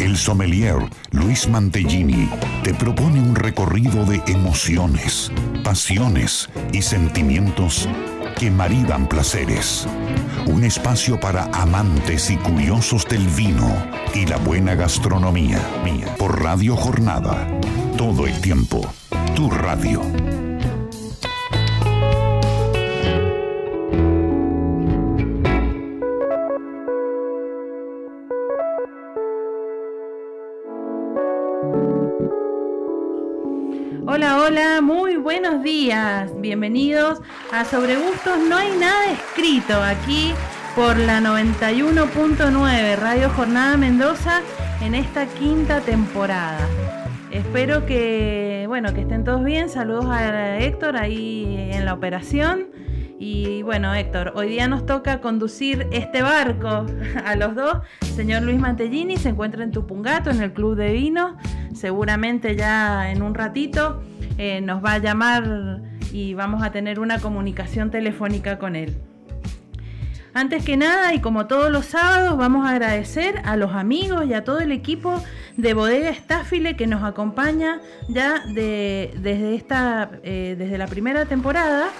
El sommelier Luis Mantellini te propone un recorrido de emociones, pasiones y sentimientos que maridan placeres. Un espacio para amantes y curiosos del vino y la buena gastronomía. Por Radio Jornada. Todo el tiempo. Tu radio. Hola, muy buenos días. Bienvenidos a Sobre Gustos. No hay nada escrito aquí por la 91.9 Radio Jornada Mendoza en esta quinta temporada. Espero que, bueno, que estén todos bien. Saludos a Héctor ahí en la operación. Y bueno, Héctor, hoy día nos toca conducir este barco a los dos. Señor Luis Mantellini se encuentra en Tupungato, en el Club de Vino. Seguramente ya en un ratito eh, nos va a llamar y vamos a tener una comunicación telefónica con él. Antes que nada, y como todos los sábados, vamos a agradecer a los amigos y a todo el equipo de Bodega Estáfile que nos acompaña ya desde, esta, eh, desde la primera temporada.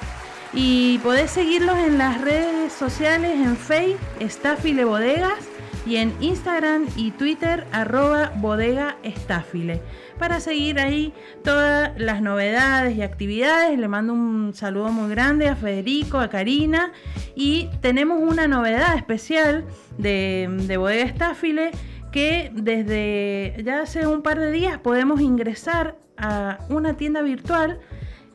Y podés seguirlos en las redes sociales, en Facebook, Estáfile Bodegas, y en Instagram y Twitter, arroba bodega estáfile. Para seguir ahí todas las novedades y actividades, le mando un saludo muy grande a Federico, a Karina, y tenemos una novedad especial de, de bodega estáfile que desde ya hace un par de días podemos ingresar a una tienda virtual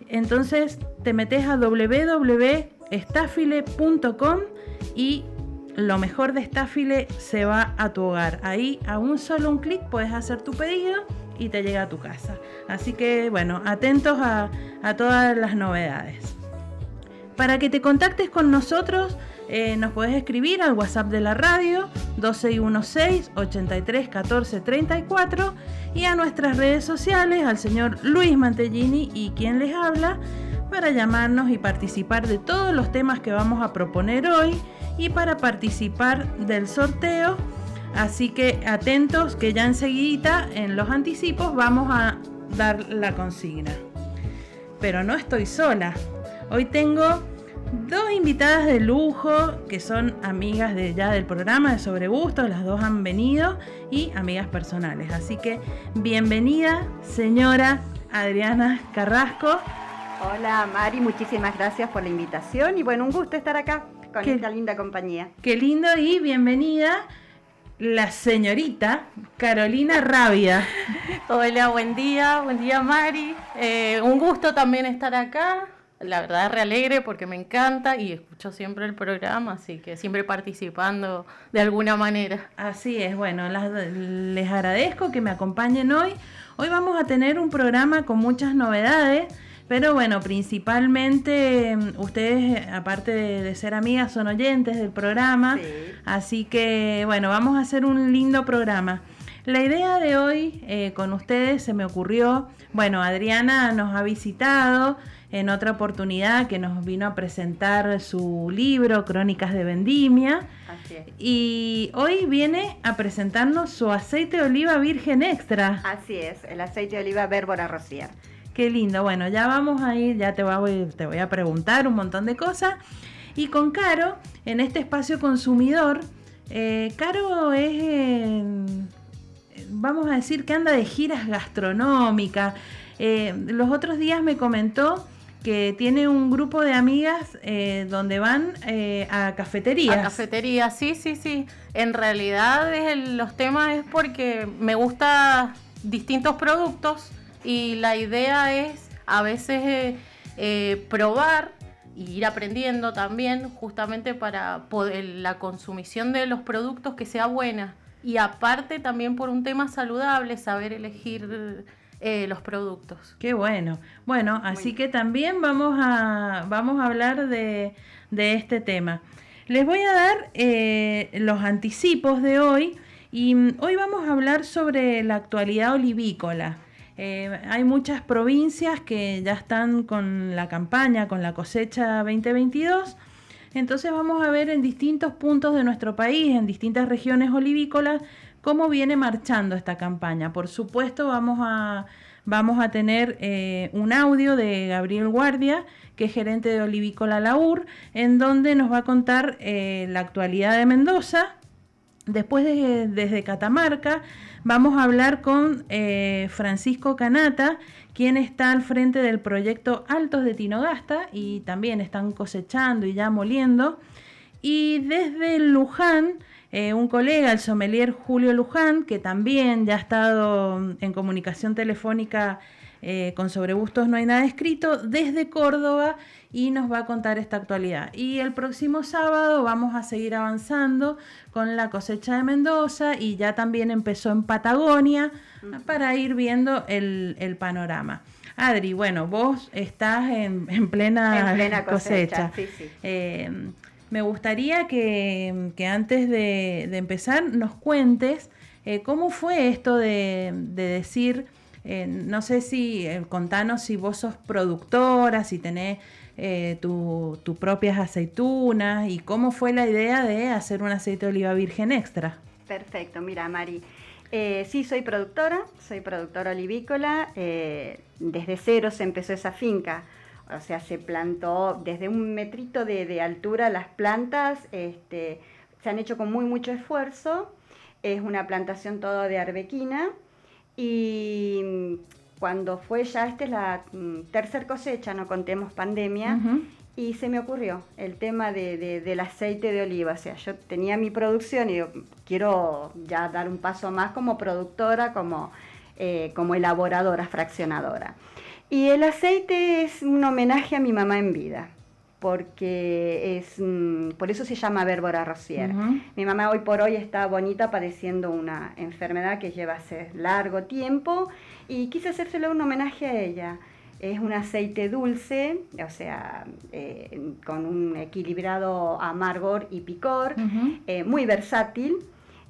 entonces te metes a www.estafile.com y lo mejor de Estafile se va a tu hogar. Ahí a un solo un clic puedes hacer tu pedido y te llega a tu casa. Así que bueno, atentos a, todas las novedades. Para que te contactes con nosotros, eh, nos puedes escribir al WhatsApp de la radio 2616 83 14 34 y a nuestras redes sociales al señor Luis Mantellini y quien les habla para llamarnos y participar de todos los temas que vamos a proponer hoy y para participar del sorteo. Así que atentos que ya enseguida en los anticipos vamos a dar la consigna. Pero no estoy sola. Hoy tengo dos invitadas de lujo que son amigas de ya del programa de Sobre Gustos, las dos han venido y amigas personales. Así que bienvenida, señora Adriana Carrasco. Hola Mari, muchísimas gracias por la invitación y bueno, un gusto estar acá con esta linda compañía. Qué lindo y bienvenida la señorita Carolina Rabia. Hola, buen día, buen día Mari. Eh, un gusto también estar acá la verdad re alegre porque me encanta y escucho siempre el programa, así que siempre participando de alguna manera. Así es, bueno, les agradezco que me acompañen hoy. Hoy vamos a tener un programa con muchas novedades, pero bueno, principalmente mm, ustedes, aparte de, ser amigas, son oyentes del programa, así que bueno, vamos a hacer un lindo programa. La idea de hoy eh, con ustedes se me ocurrió, bueno, Adriana nos ha visitado, en otra oportunidad que nos vino a presentar su libro Crónicas de Vendimia. Y hoy viene a presentarnos su aceite de oliva virgen extra. Así es, el aceite de oliva Bérbora Rocier. Qué lindo. Bueno, ya vamos a ir, ya te voy, te voy a preguntar un montón de cosas. Y con Caro, en este espacio consumidor, eh, Caro es, vamos a decir que anda de giras gastronómicas. Eh, los otros días me comentó que tiene un grupo de amigas eh, donde van eh, a cafeterías. A cafeterías, sí, sí, sí. En realidad los temas es porque me gusta distintos productos y la idea es a veces eh, probar y ir aprendiendo también justamente para poder, la consumición de los productos que sea buena. Y aparte también por un tema saludable, saber elegir eh, los productos. Qué bueno. Bueno, así que también vamos a, vamos a hablar de, este tema. Les voy a dar eh, los anticipos de hoy y mm, hoy vamos a hablar sobre la actualidad olivícola. Eh, hay muchas provincias que ya están con la campaña, con la cosecha 2022. Entonces vamos a ver en distintos puntos de nuestro país, en distintas regiones olivícolas, cómo viene marchando esta campaña. Por supuesto, vamos a, vamos a tener eh, un audio de Gabriel Guardia, que es gerente de Olivícola Laur, en donde nos va a contar eh, la actualidad de Mendoza. Después de, desde Catamarca vamos a hablar con eh, Francisco Canata, quien está al frente del proyecto Altos de Tinogasta y también están cosechando y ya moliendo. Y desde Luján, eh, un colega, el sommelier Julio Luján, que también ya ha estado en comunicación telefónica eh, con Sobre Bustos No hay nada escrito, desde Córdoba y nos va a contar esta actualidad. Y el próximo sábado vamos a seguir avanzando con la cosecha de Mendoza y ya también empezó en Patagonia para ir viendo el, panorama. Adri, bueno, vos estás en, plena, cosecha. Eh, me gustaría que, antes de, empezar nos cuentes eh, cómo fue esto de decir eh, no sé si, contanos si vos sos productora, si tenés eh, tus tu propias aceitunas y cómo fue la idea de hacer un aceite de oliva virgen extra. Perfecto, mira Mari, sí soy productora, soy productora olivícola, desde cero se empezó esa finca, o sea, se plantó desde un metrito de, altura las plantas, este, se han hecho con muy mucho esfuerzo, es una plantación todo de arbequina, y cuando fue ya, esta es la mm, tercer cosecha, no contemos pandemia, y se me ocurrió el tema de, del aceite de oliva. O sea, yo tenía mi producción y digo, quiero ya dar un paso más como productora, como, eh, como elaboradora, fraccionadora. Y el aceite es un homenaje a mi mamá en vida porque es, mm, por eso se llama Bérbora Rosier. Mi mamá hoy por hoy está bonita padeciendo una enfermedad que lleva hace largo tiempo y quise hacérselo un homenaje a ella. Es un aceite dulce, o sea, eh, con un equilibrado amargor y picor, eh, muy versátil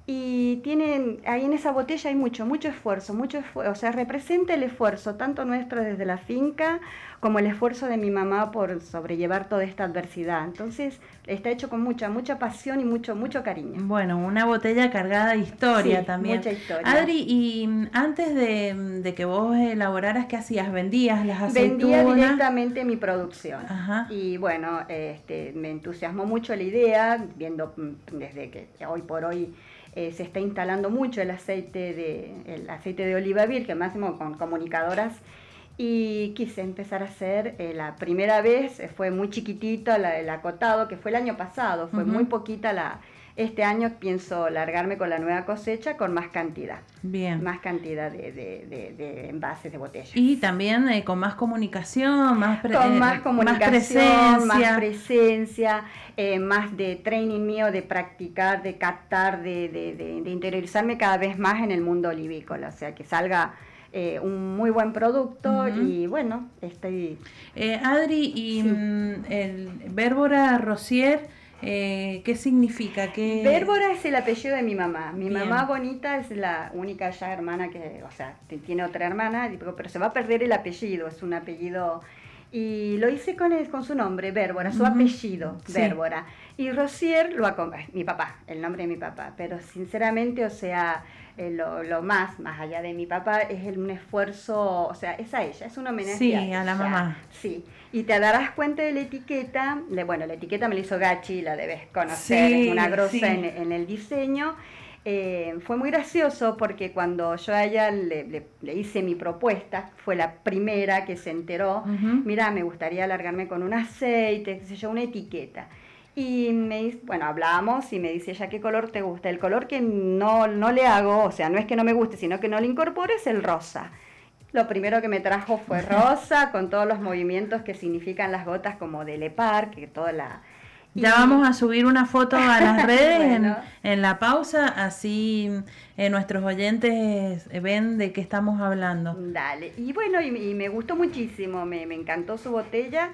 y tienen, ahí en esa botella hay mucho, mucho esfuerzo, mucho esfuerzo, o sea, representa el esfuerzo tanto nuestro desde la finca como el esfuerzo de mi mamá por sobrellevar toda esta adversidad. Entonces, está hecho con mucha, mucha pasión y mucho, mucho cariño. Bueno, una botella cargada de historia también. Mucha historia. Adri, y mm, antes de, que vos elaboraras, ¿qué hacías? ¿Vendías las aceitunas? Vendía directamente mi producción. Y bueno, este, me entusiasmó mucho la idea, viendo mm, desde que hoy por hoy eh, se está instalando mucho el aceite de, el aceite de oliva virgen, máximo con comunicadoras, y quise empezar a hacer, eh, la primera vez eh, fue muy chiquitito la, el acotado, que fue el año pasado, fue muy poquita la, este año pienso largarme con la nueva cosecha con más cantidad. Bien. Más cantidad de, envases de botellas. Y también eh, con más comunicación, más, con eh, más comunicación, más presencia, eh, más, de training mío, de practicar, de captar, de, interiorizarme cada vez más en el mundo olivícola. O sea, que salga un muy buen producto y bueno, estoy... Adri, y mm, el Bérbora Rosier eh, ¿Qué significa? ¿Qué... Bérbora es el apellido de mi mamá. Mi mamá bonita es la única ya hermana que, o sea, tiene otra hermana, pero se va a perder el apellido, es un apellido... Y lo hice con, con su nombre, Bérbora, su apellido, Bérbora. Y Rosier lo acompaña, mi papá, el nombre de mi papá. Pero sinceramente, o sea, eh, lo, más, más allá de mi papá, es un esfuerzo, o sea, es a ella, es un homenaje sí, a, a la mamá. Sí, y te darás cuenta de la etiqueta, bueno, la etiqueta me la hizo Gachi, la debes conocer, es una grosa en, el diseño. Eh, fue muy gracioso porque cuando yo a ella le, hice mi propuesta, fue la primera que se enteró, mira, me gustaría alargarme con un aceite, qué sé yo, una etiqueta. Y me bueno, hablamos y me dice ella, ¿qué color te gusta? El color que no, no le hago, o sea, no es que no me guste, sino que no le incorpore, es el rosa. Lo primero que me trajo fue rosa, con todos los movimientos que significan las gotas como de lepar, que toda la... Ya vamos a subir una foto a las redes en, la pausa, así eh, nuestros oyentes ven de qué estamos hablando. Dale, y bueno, y, me gustó muchísimo, me, encantó su botella.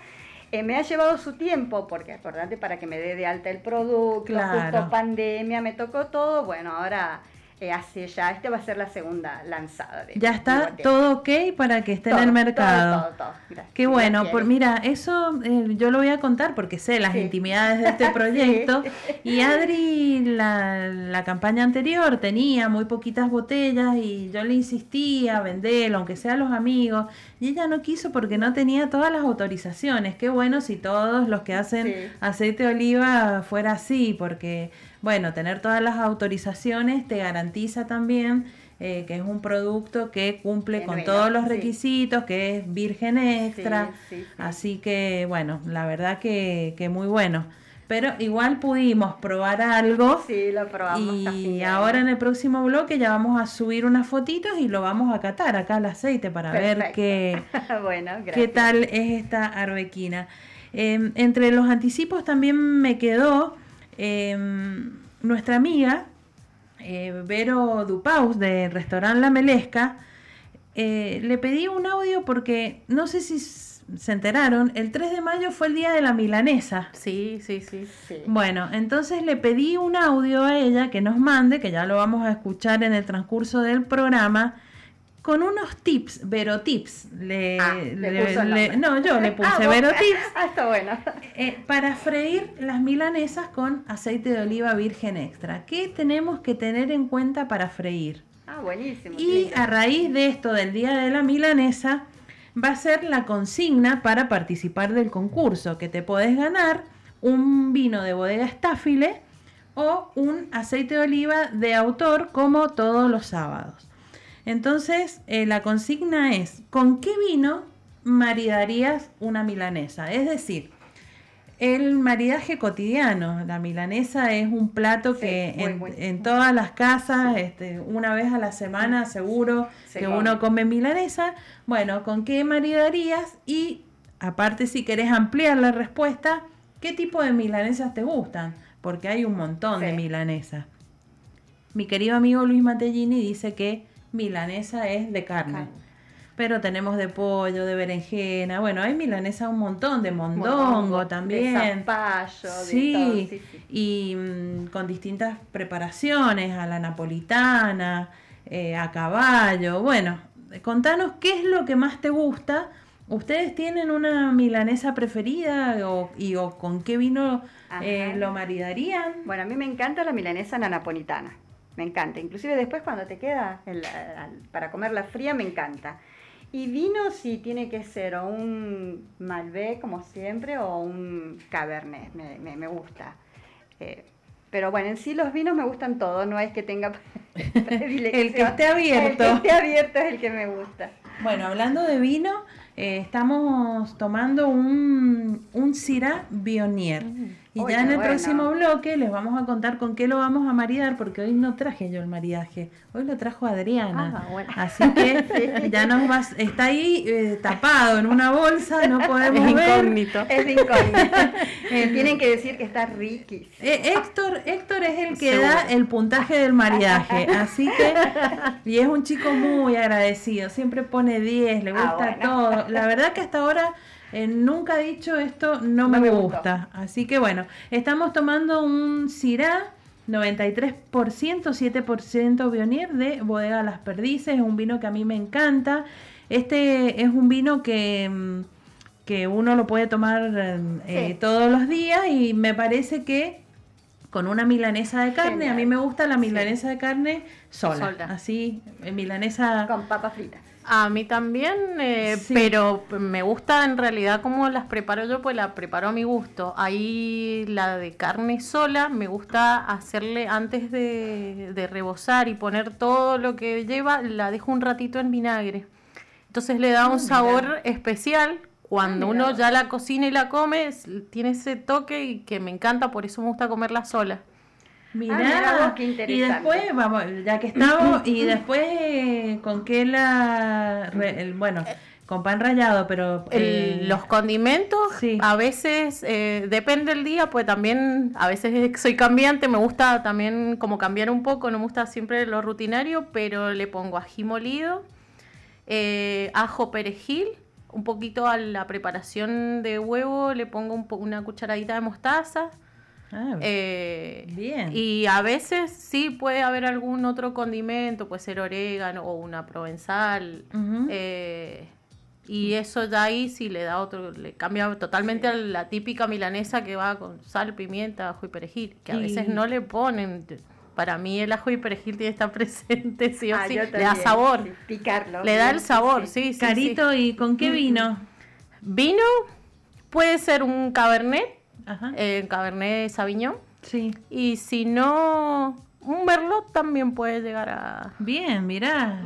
Eh, me ha llevado su tiempo, porque acordate, para que me dé de alta el producto, justo pandemia, me tocó todo, bueno, ahora eh, hace ya, este va a ser la segunda lanzada. De, ya está de todo ok para que esté en el mercado. todo, todo, todo. Gracias. Qué bueno, Gracias. por, mira, eso eh, yo lo voy a contar porque sé las Sí. intimidades de este proyecto. Y Adri, la, la campaña anterior tenía muy poquitas botellas y yo le insistía a venderlo, aunque sea a los amigos, y ella no quiso porque no tenía todas las autorizaciones. Qué bueno si todos los que hacen Sí. aceite de oliva fuera así, porque, bueno, tener todas las autorizaciones te garantiza también eh, que es un producto que cumple con todos los sí. requisitos, que es virgen extra. Sí, sí, sí. Así que, bueno, la verdad que, que muy bueno. Pero igual pudimos probar algo. Sí, lo probamos. Y ahora en el próximo bloque ya vamos a subir unas fotitos y lo vamos a catar acá al aceite para ver qué, bueno, qué tal es esta arbequina. Eh, entre los anticipos también me quedó eh, nuestra amiga eh, Vero Dupaus del restaurante La Melesca. Eh, le pedí un audio porque no sé si se enteraron, el 3 de mayo fue el día de la milanesa. Sí, sí, sí. Sí. Bueno, entonces le pedí un audio a ella que nos mande, que ya lo vamos a escuchar en el transcurso del programa, con unos tips, Vero Tips. Le, Ah, le le- le- no, yo le Ah, puse vos- Vero Tips Ah, está bueno. eh, para freír las milanesas con aceite de oliva virgen extra. ¿Qué tenemos que tener en cuenta para freír? Ah, buenísimo. Y lindo. a raíz de esto del Día de la Milanesa, va a ser la consigna para participar del concurso, que te podés ganar un vino de bodega estáfile o un aceite de oliva de autor como todos los sábados. Entonces, eh, la consigna es, ¿con qué vino maridarías una milanesa? Es decir, el maridaje cotidiano. La milanesa es un plato Sí, que muy, en, muy. en todas las casas, este, una vez a la semana seguro Se que come. uno come milanesa. Bueno, ¿con qué maridarías? Y aparte, si querés ampliar la respuesta, ¿qué tipo de milanesas te gustan? Porque hay un montón de milanesas. Mi querido amigo Luis Matellini dice que milanesa es de carne. Carne. Pero tenemos de pollo, de berenjena, bueno, hay milanesa un montón, de mondongo, Mondongo, también. De zapallo, de Sí, todo, sí, sí. y mm, con distintas preparaciones, a la napolitana, eh, a caballo. Bueno, contanos qué es lo que más te gusta. ¿Ustedes tienen una milanesa preferida o, y, o con qué vino eh, lo maridarían? Bueno, a mí me encanta la milanesa napolitana. Me encanta. Inclusive después cuando te queda el- al- para comerla fría, me encanta. Y vino si tiene que ser o un Malbec, como siempre, o un Cabernet. Me, me- me gusta. Eh, pero bueno, en sí los vinos me gustan todos. No es que tenga predilección. El que esté abierto. El que esté abierto es el que me gusta. Bueno, hablando de vino, eh, estamos tomando un, un Syrah Bionier. Y ya en el bueno. próximo bloque les vamos a contar con qué lo vamos a maridar, porque hoy no traje yo el maridaje, hoy lo trajo Adriana. Ah, bueno. Así que ya nos vas, está ahí eh, tapado en una bolsa, no podemos Es ver. incógnito. Es incógnito. Eh, tienen que decir que está riquísimo. Eh, Héctor, Héctor es el que Seguro. da el puntaje del maridaje, así que, y es un chico muy agradecido, siempre pone 10, le Ah, gusta bueno. todo. La verdad que hasta ahora eh, nunca ha dicho esto, no, me, me gusta. Así que bueno, estamos tomando un Syrah 93%, 7% Bionier de Bodega Las Perdices, es un vino que a mí me encanta. Este es un vino que... mm, que uno lo puede tomar eh, Sí. todos los días y me parece que con una milanesa de carne, a mí me gusta la milanesa de carne sola, Sola. así, eh, milanesa... Con papas fritas. A mí también, eh, Sí. pero me gusta en realidad cómo las preparo yo, pues la preparo a mi gusto. Ahí la de carne sola, me gusta hacerle antes de, de rebozar y poner todo lo que lleva, la dejo un ratito en vinagre. Entonces le da un mira. sabor especial. Cuando Ah, mira uno ya la cocina y la come, tiene ese toque y que me encanta, por eso me gusta comerla sola. Mirá, mira vos, qué y interesante. después, vamos, ya que estamos, y después, eh, ¿con qué la...? re- el- bueno, con pan rallado, pero... El- eh, los condimentos, sí. a veces, eh, depende del día, pues también, a veces soy cambiante, me gusta también como cambiar un poco, no me gusta siempre lo rutinario, pero le pongo ají molido, eh, ajo perejil, un poquito a la preparación de huevo, le pongo un po- una cucharadita de mostaza, Ah, Eh, bien. Y a veces sí puede haber algún otro condimento, puede ser orégano o una provenzal. Eh, y eso ya ahí sí le da otro, le cambia totalmente a la típica milanesa que va con sal, pimienta, ajo y perejil, que a Y- veces no le ponen. Para mí el ajo y perejil tiene que estar presente, sí o Ah, sí. Le da sabor. sí, picarlo. Le da bien, el sabor, sí. sí, sí. sí. Carito, ¿y con qué vino? Vino puede ser un cabernet, Ajá. eh, cabernet sauvignon. Sí. Y si no, un merlot también puede llegar a... Bien, mirá.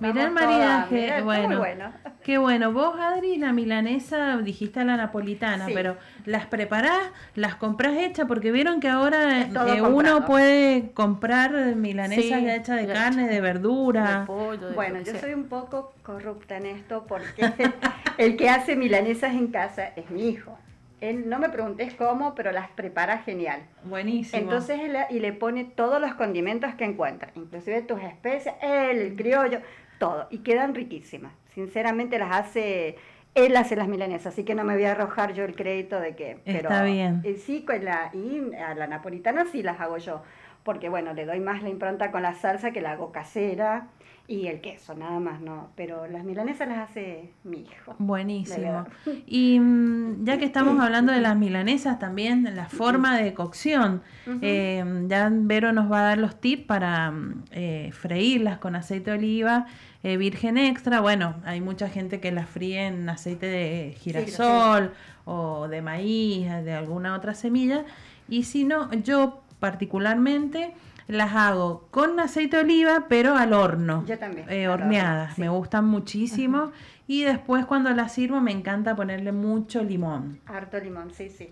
Mirá el todas, maridaje. mirá, bueno, muy bueno. Qué bueno. Vos, Adri, la milanesa, dijiste la napolitana, Sí. pero ¿las preparás? ¿Las comprás hechas? Porque vieron que ahora eh, uno puede comprar milanesas Sí, ya hechas de ya carne, de verdura. de pollo, de Bueno, yo sea. soy un poco corrupta en esto porque el que hace milanesas en casa es mi hijo. Él no me preguntes cómo, pero las prepara genial. Buenísimo. Entonces él y le pone todos los condimentos que encuentra, inclusive tus especias, el criollo, todo, y quedan riquísimas. Sinceramente las hace, él hace las milanesas, así que no me voy a arrojar yo el crédito de que. Pero, Está bien. eh, sí, con la, y a la napolitana sí las hago yo, porque bueno, le doy más la impronta con la salsa que la hago casera y el queso, nada más, no. Pero las milanesas las hace mi hijo. Buenísimo. Y mm, ya que estamos hablando de las milanesas también, la forma de cocción, eh, ya Vero nos va a dar los tips para mm, eh, freírlas con aceite de oliva eh, virgen extra. Bueno, hay mucha gente que las fríe en aceite de girasol o de maíz, de alguna otra semilla. Y si no, yo particularmente las hago con aceite de oliva, pero al horno. Yo también, eh, horneadas. sí. Me gustan muchísimo. Y después cuando las sirvo me encanta ponerle mucho limón. Harto limón, sí, sí.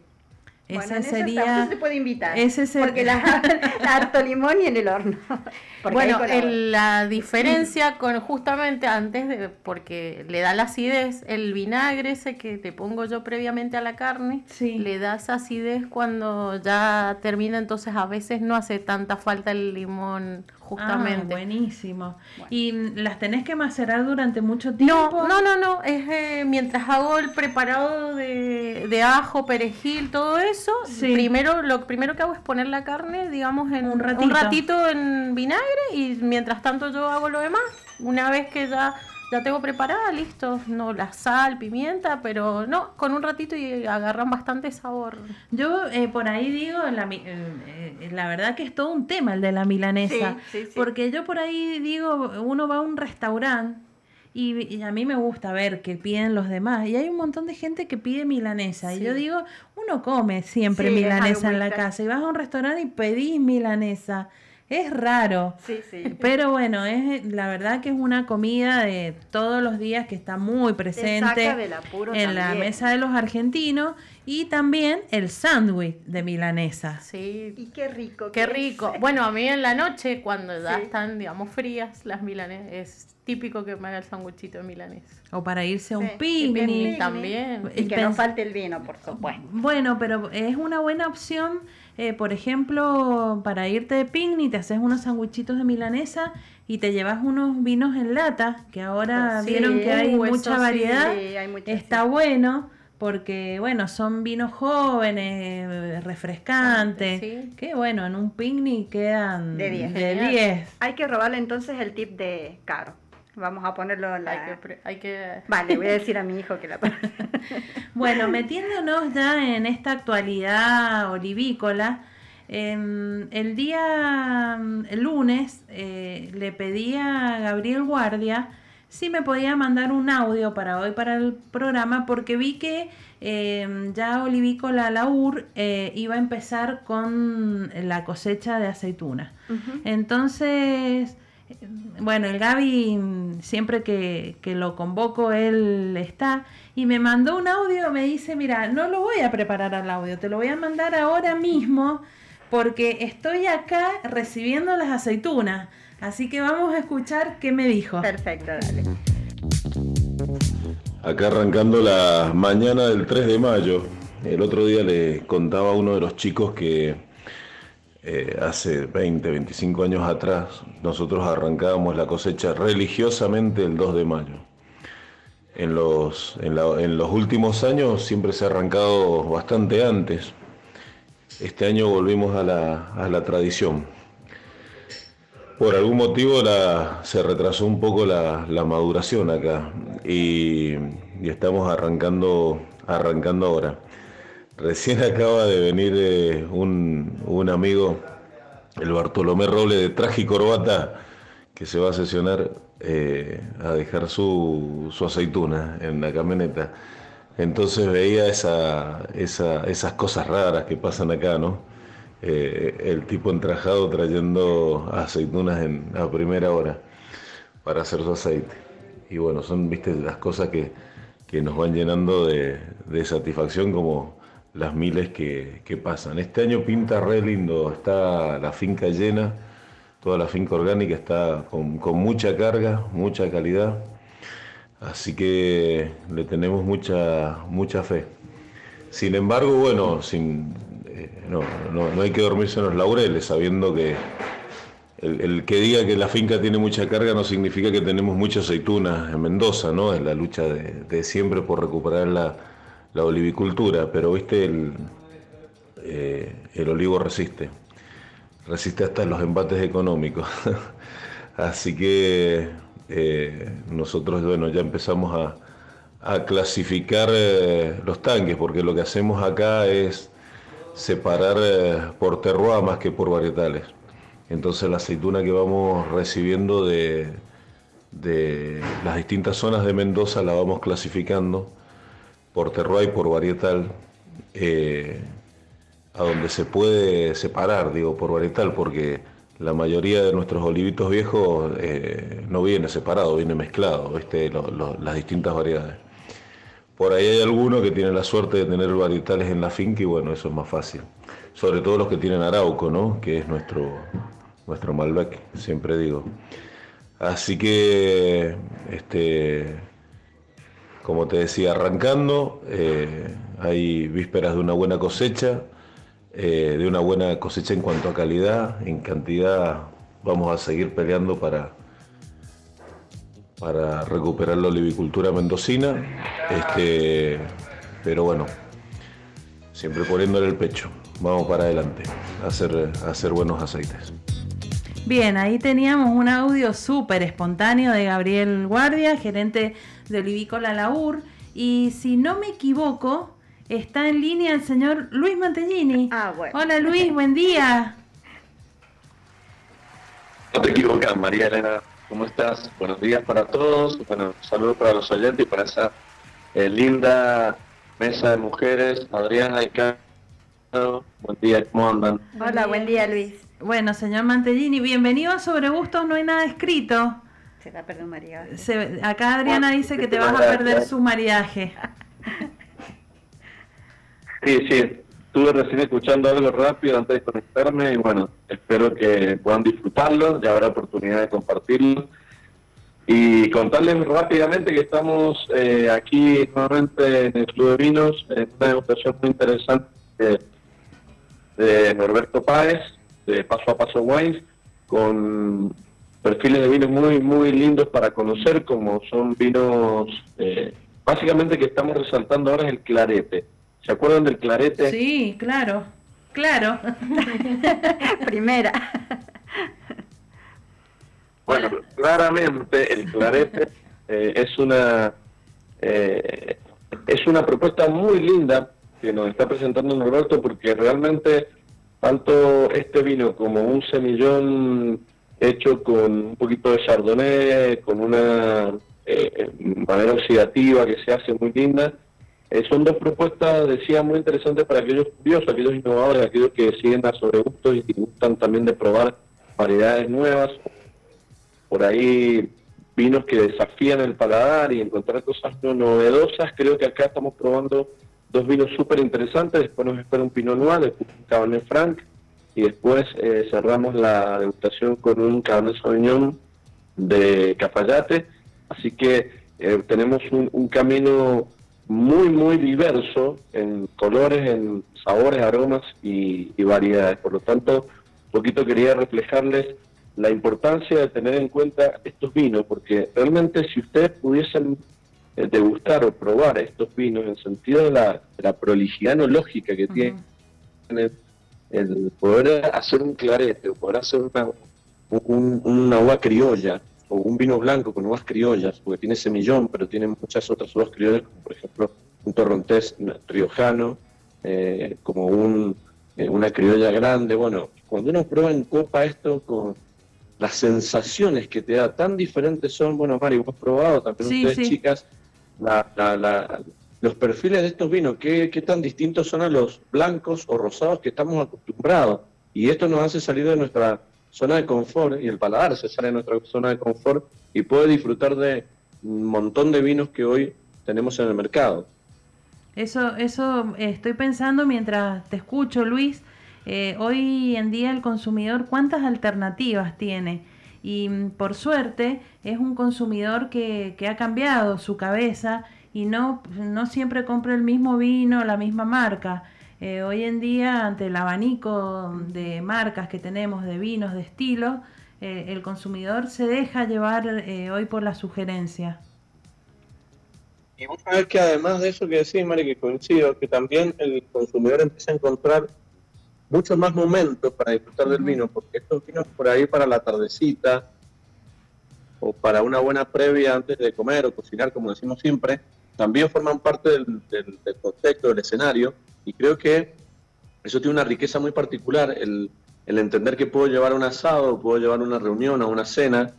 Ese Bueno, en sería- se puede invitar. ese se- Porque la, la harto limón y en el horno. Bueno, el- la diferencia con justamente antes de, porque le da la acidez, el vinagre ese que te pongo yo previamente a la carne, Sí. le da esa acidez cuando ya termina, entonces a veces no hace tanta falta el limón justamente. Ah, buenísimo. ¿Y las tenés que macerar durante mucho tiempo? No, no, no, no, es eh, mientras hago el preparado de, de ajo, perejil, todo eso, Sí. primero lo primero que hago es poner la carne, digamos, en Un ratito. ratito en vinagre y mientras tanto yo hago lo demás. Una vez que ya ya tengo preparada, listo, no la sal, pimienta, pero no, con un ratito y agarran bastante sabor. Yo eh, por ahí digo, la, eh, eh, la verdad que es todo un tema el de la milanesa. Sí, sí, sí. Porque yo por ahí digo, uno va a un restaurante y, a mí me gusta ver que piden los demás. Y hay un montón de gente que pide milanesa. Y yo digo, uno come siempre Sí, milanesa en la casa. Y vas a un restaurante y pedís milanesa. Es raro. Sí, sí. Pero bueno, es la verdad que es una comida de todos los días que está muy presente saca del apuro en la mesa de los argentinos y también el sándwich de milanesa. Sí, Y qué rico. Qué que rico. es. Bueno, a mí en la noche, cuando ya Sí. están, digamos, frías las milanesas, es típico que me haga el sanguchito de milanés. O para irse a un Sí, y picnic. picnic también. Y que no falte el vino, por supuesto. Bueno, pero es una buena opción, eh, por ejemplo, para irte de picnic, te haces unos sandwichitos de milanesa y te llevas unos vinos en lata, que ahora Sí, vieron que hay uh, mucha variedad. sí, hay mucha, Está sí. bueno porque, bueno, son vinos jóvenes, eh, refrescantes, Sí. que bueno, en un picnic quedan De 10. de Genial. 10. Hay que robarle entonces el tip de Caro. Vamos a ponerlo en la... Hay que, pre- hay que Vale, voy a decir a mi hijo que la Bueno, metiéndonos ya en esta actualidad olivícola, em, el día el lunes eh, le pedí a Gabriel Guardia si me podía mandar un audio para hoy para el programa porque vi que em, ya Olivícola Laur eh, iba a empezar con la cosecha de aceituna. Entonces, eh, bueno, el Gaby siempre que, que lo convoco, él está y me mandó un audio, me dice, mira, no lo voy a preparar al audio, te lo voy a mandar ahora mismo porque estoy acá recibiendo las aceitunas. Así que vamos a escuchar qué me dijo. Perfecto, dale. Acá arrancando la mañana del 3 de mayo, el otro día le contaba a uno de los chicos que eh, hace 20, 25 años atrás nosotros arrancábamos la cosecha religiosamente el 2 de mayo. En los, últimos años siempre se ha arrancado bastante antes. este año volvimos a la, tradición. Por algún motivo se retrasó un poco la, maduración acá y, estamos arrancando, arrancando ahora. Recién acaba de venir eh, un, amigo, el Bartolomé Roble de traje y corbata, que se va a sesionar eh, a dejar su, su aceituna en la camioneta. Entonces veía esa, esas cosas raras que pasan acá, ¿no? Eh, el tipo entrajado trayendo aceitunas en, a primera hora para hacer su aceite. Y bueno, son, viste, las cosas que, nos van llenando de, satisfacción como las miles que, pasan. Este año pinta re lindo, está la finca llena, toda la finca orgánica está con, con mucha carga, mucha calidad Así que le tenemos mucha, mucha fe. Sin embargo, bueno, sin, eh, no, hay que dormirse en los laureles, sabiendo que el, que diga que la finca tiene mucha carga no significa que tenemos muchas aceitunas en Mendoza, ¿no? Es la lucha de, siempre por recuperar la, olivicultura, pero viste, el, eh, el olivo resiste, resiste hasta los embates económicos. Así que eh, nosotros bueno, ya empezamos a, clasificar eh, los tanques, porque lo que hacemos acá es separar por terroir más que por varietales. Entonces la aceituna que vamos recibiendo de, de las distintas zonas de Mendoza la vamos clasificando por terroir y por varietal, a donde se puede separar, digo, por varietal, porque la mayoría de nuestros olivitos viejos eh, no viene separado, viene mezclado, las distintas variedades. Por ahí hay algunos que tienen la suerte de tener varietales en la finca y bueno, eso es más fácil. Sobre todo los que tienen Arauco, ¿no? que es nuestro, nuestro Malbec, siempre digo. Así que, este, como te decía, arrancando, eh, hay vísperas de una buena cosecha eh, de una buena cosecha en cuanto a calidad, en cantidad vamos a seguir peleando para, para recuperar la olivicultura mendocina, este, pero bueno, siempre poniéndole el pecho, vamos para adelante, hacer, a hacer buenos aceites. Bien, ahí teníamos un audio súper espontáneo de Gabriel Guardia, gerente de Olivícola Laur, y si no me equivoco, Está en línea el señor Luis Mantellini. Ah, bueno. Hola Luis, buen día. No te equivocas, María Elena. ¿Cómo estás? Buenos días para todos. Bueno, saludos para los oyentes y para esa eh, linda mesa de mujeres. Adriana y Carlos. Buen día, ¿cómo andan? Hola, buen día, Luis. Bueno, señor Mantellini, bienvenido a Sobre Gustos No hay nada escrito. Se va a perder un mariaje. acá Adriana dice que te vas a perder su mariaje. Sí, sí, estuve recién escuchando algo rápido antes de conectarme y bueno, espero que puedan disfrutarlo, ya habrá oportunidad de compartirlo. Y contarles rápidamente que estamos eh, aquí nuevamente en el Club de Vinos, en una demostración muy interesante de, Norberto Páez, de Paso a Paso Wines, con perfiles de vinos muy, muy lindos para conocer, como son vinos, eh, básicamente que estamos resaltando ahora es el clarete ¿Se acuerdan del clarete? Sí, claro, claro. Primera. Bueno, claramente el clarete eh, es una eh, es una propuesta muy linda que nos está presentando Norberto porque realmente tanto este vino como un semillón hecho con un poquito de chardonnay, con una eh, manera oxidativa que se hace muy linda, eh, son dos propuestas, decía, muy interesantes para aquellos curiosos, aquellos innovadores, aquellos que siguen a sobre gustos y gustan también de probar variedades nuevas. Por ahí vinos que desafían el paladar y encontrar cosas novedosas. Creo que acá estamos probando dos vinos súper interesantes. Después nos espera un Pinot Noir, después un Cabernet Franc y después eh, cerramos la degustación con un Cabernet Sauvignon de Cafayate. Así que eh, tenemos un, un camino muy, muy diverso en colores, en sabores, aromas y, variedades. Por lo tanto, un poquito quería reflejarles la importancia de tener en cuenta estos vinos, porque realmente si ustedes pudiesen eh, degustar o probar estos vinos en sentido de la, de la prolijidad lógica que tienen, el poder hacer un clarete, o poder hacer una, un, una uva criolla, o un vino blanco con uvas criollas, porque tiene semillón, pero tiene muchas otras uvas criollas, como por ejemplo un torrontés riojano, eh, como un, eh, una criolla grande. Bueno, cuando uno prueba en copa esto con las sensaciones que te da tan diferentes son, bueno, Mari, vos has probado también ustedes chicas, los perfiles de estos vinos, ¿qué, ¿qué, tan distintos son a los blancos o rosados que estamos acostumbrados. Y esto nos hace salir de nuestra zona de confort y el paladar se sale de nuestra zona de confort y puede disfrutar de un montón de vinos que hoy tenemos en el mercado. Eso, eso estoy pensando mientras te escucho, Luis. Eh, hoy en día el consumidor, ¿cuántas alternativas tiene? Y por suerte es un consumidor que, que ha cambiado su cabeza y no, no siempre compra el mismo vino, la misma marca. Eh, hoy en día, ante el abanico de marcas que tenemos, de vinos, de estilos, eh, el consumidor se deja llevar eh, hoy por la sugerencia. Y vos sabés que además de eso que decís, Mari, que coincido, que también el consumidor empieza a encontrar muchos más momentos para disfrutar del vino, porque estos vinos por ahí para la tardecita o para una buena previa antes de comer o cocinar, como decimos siempre, también forman parte del, del contexto, del escenario, y creo que eso tiene una riqueza muy particular, el, entender que puedo llevar un asado, puedo llevar una reunión o una cena,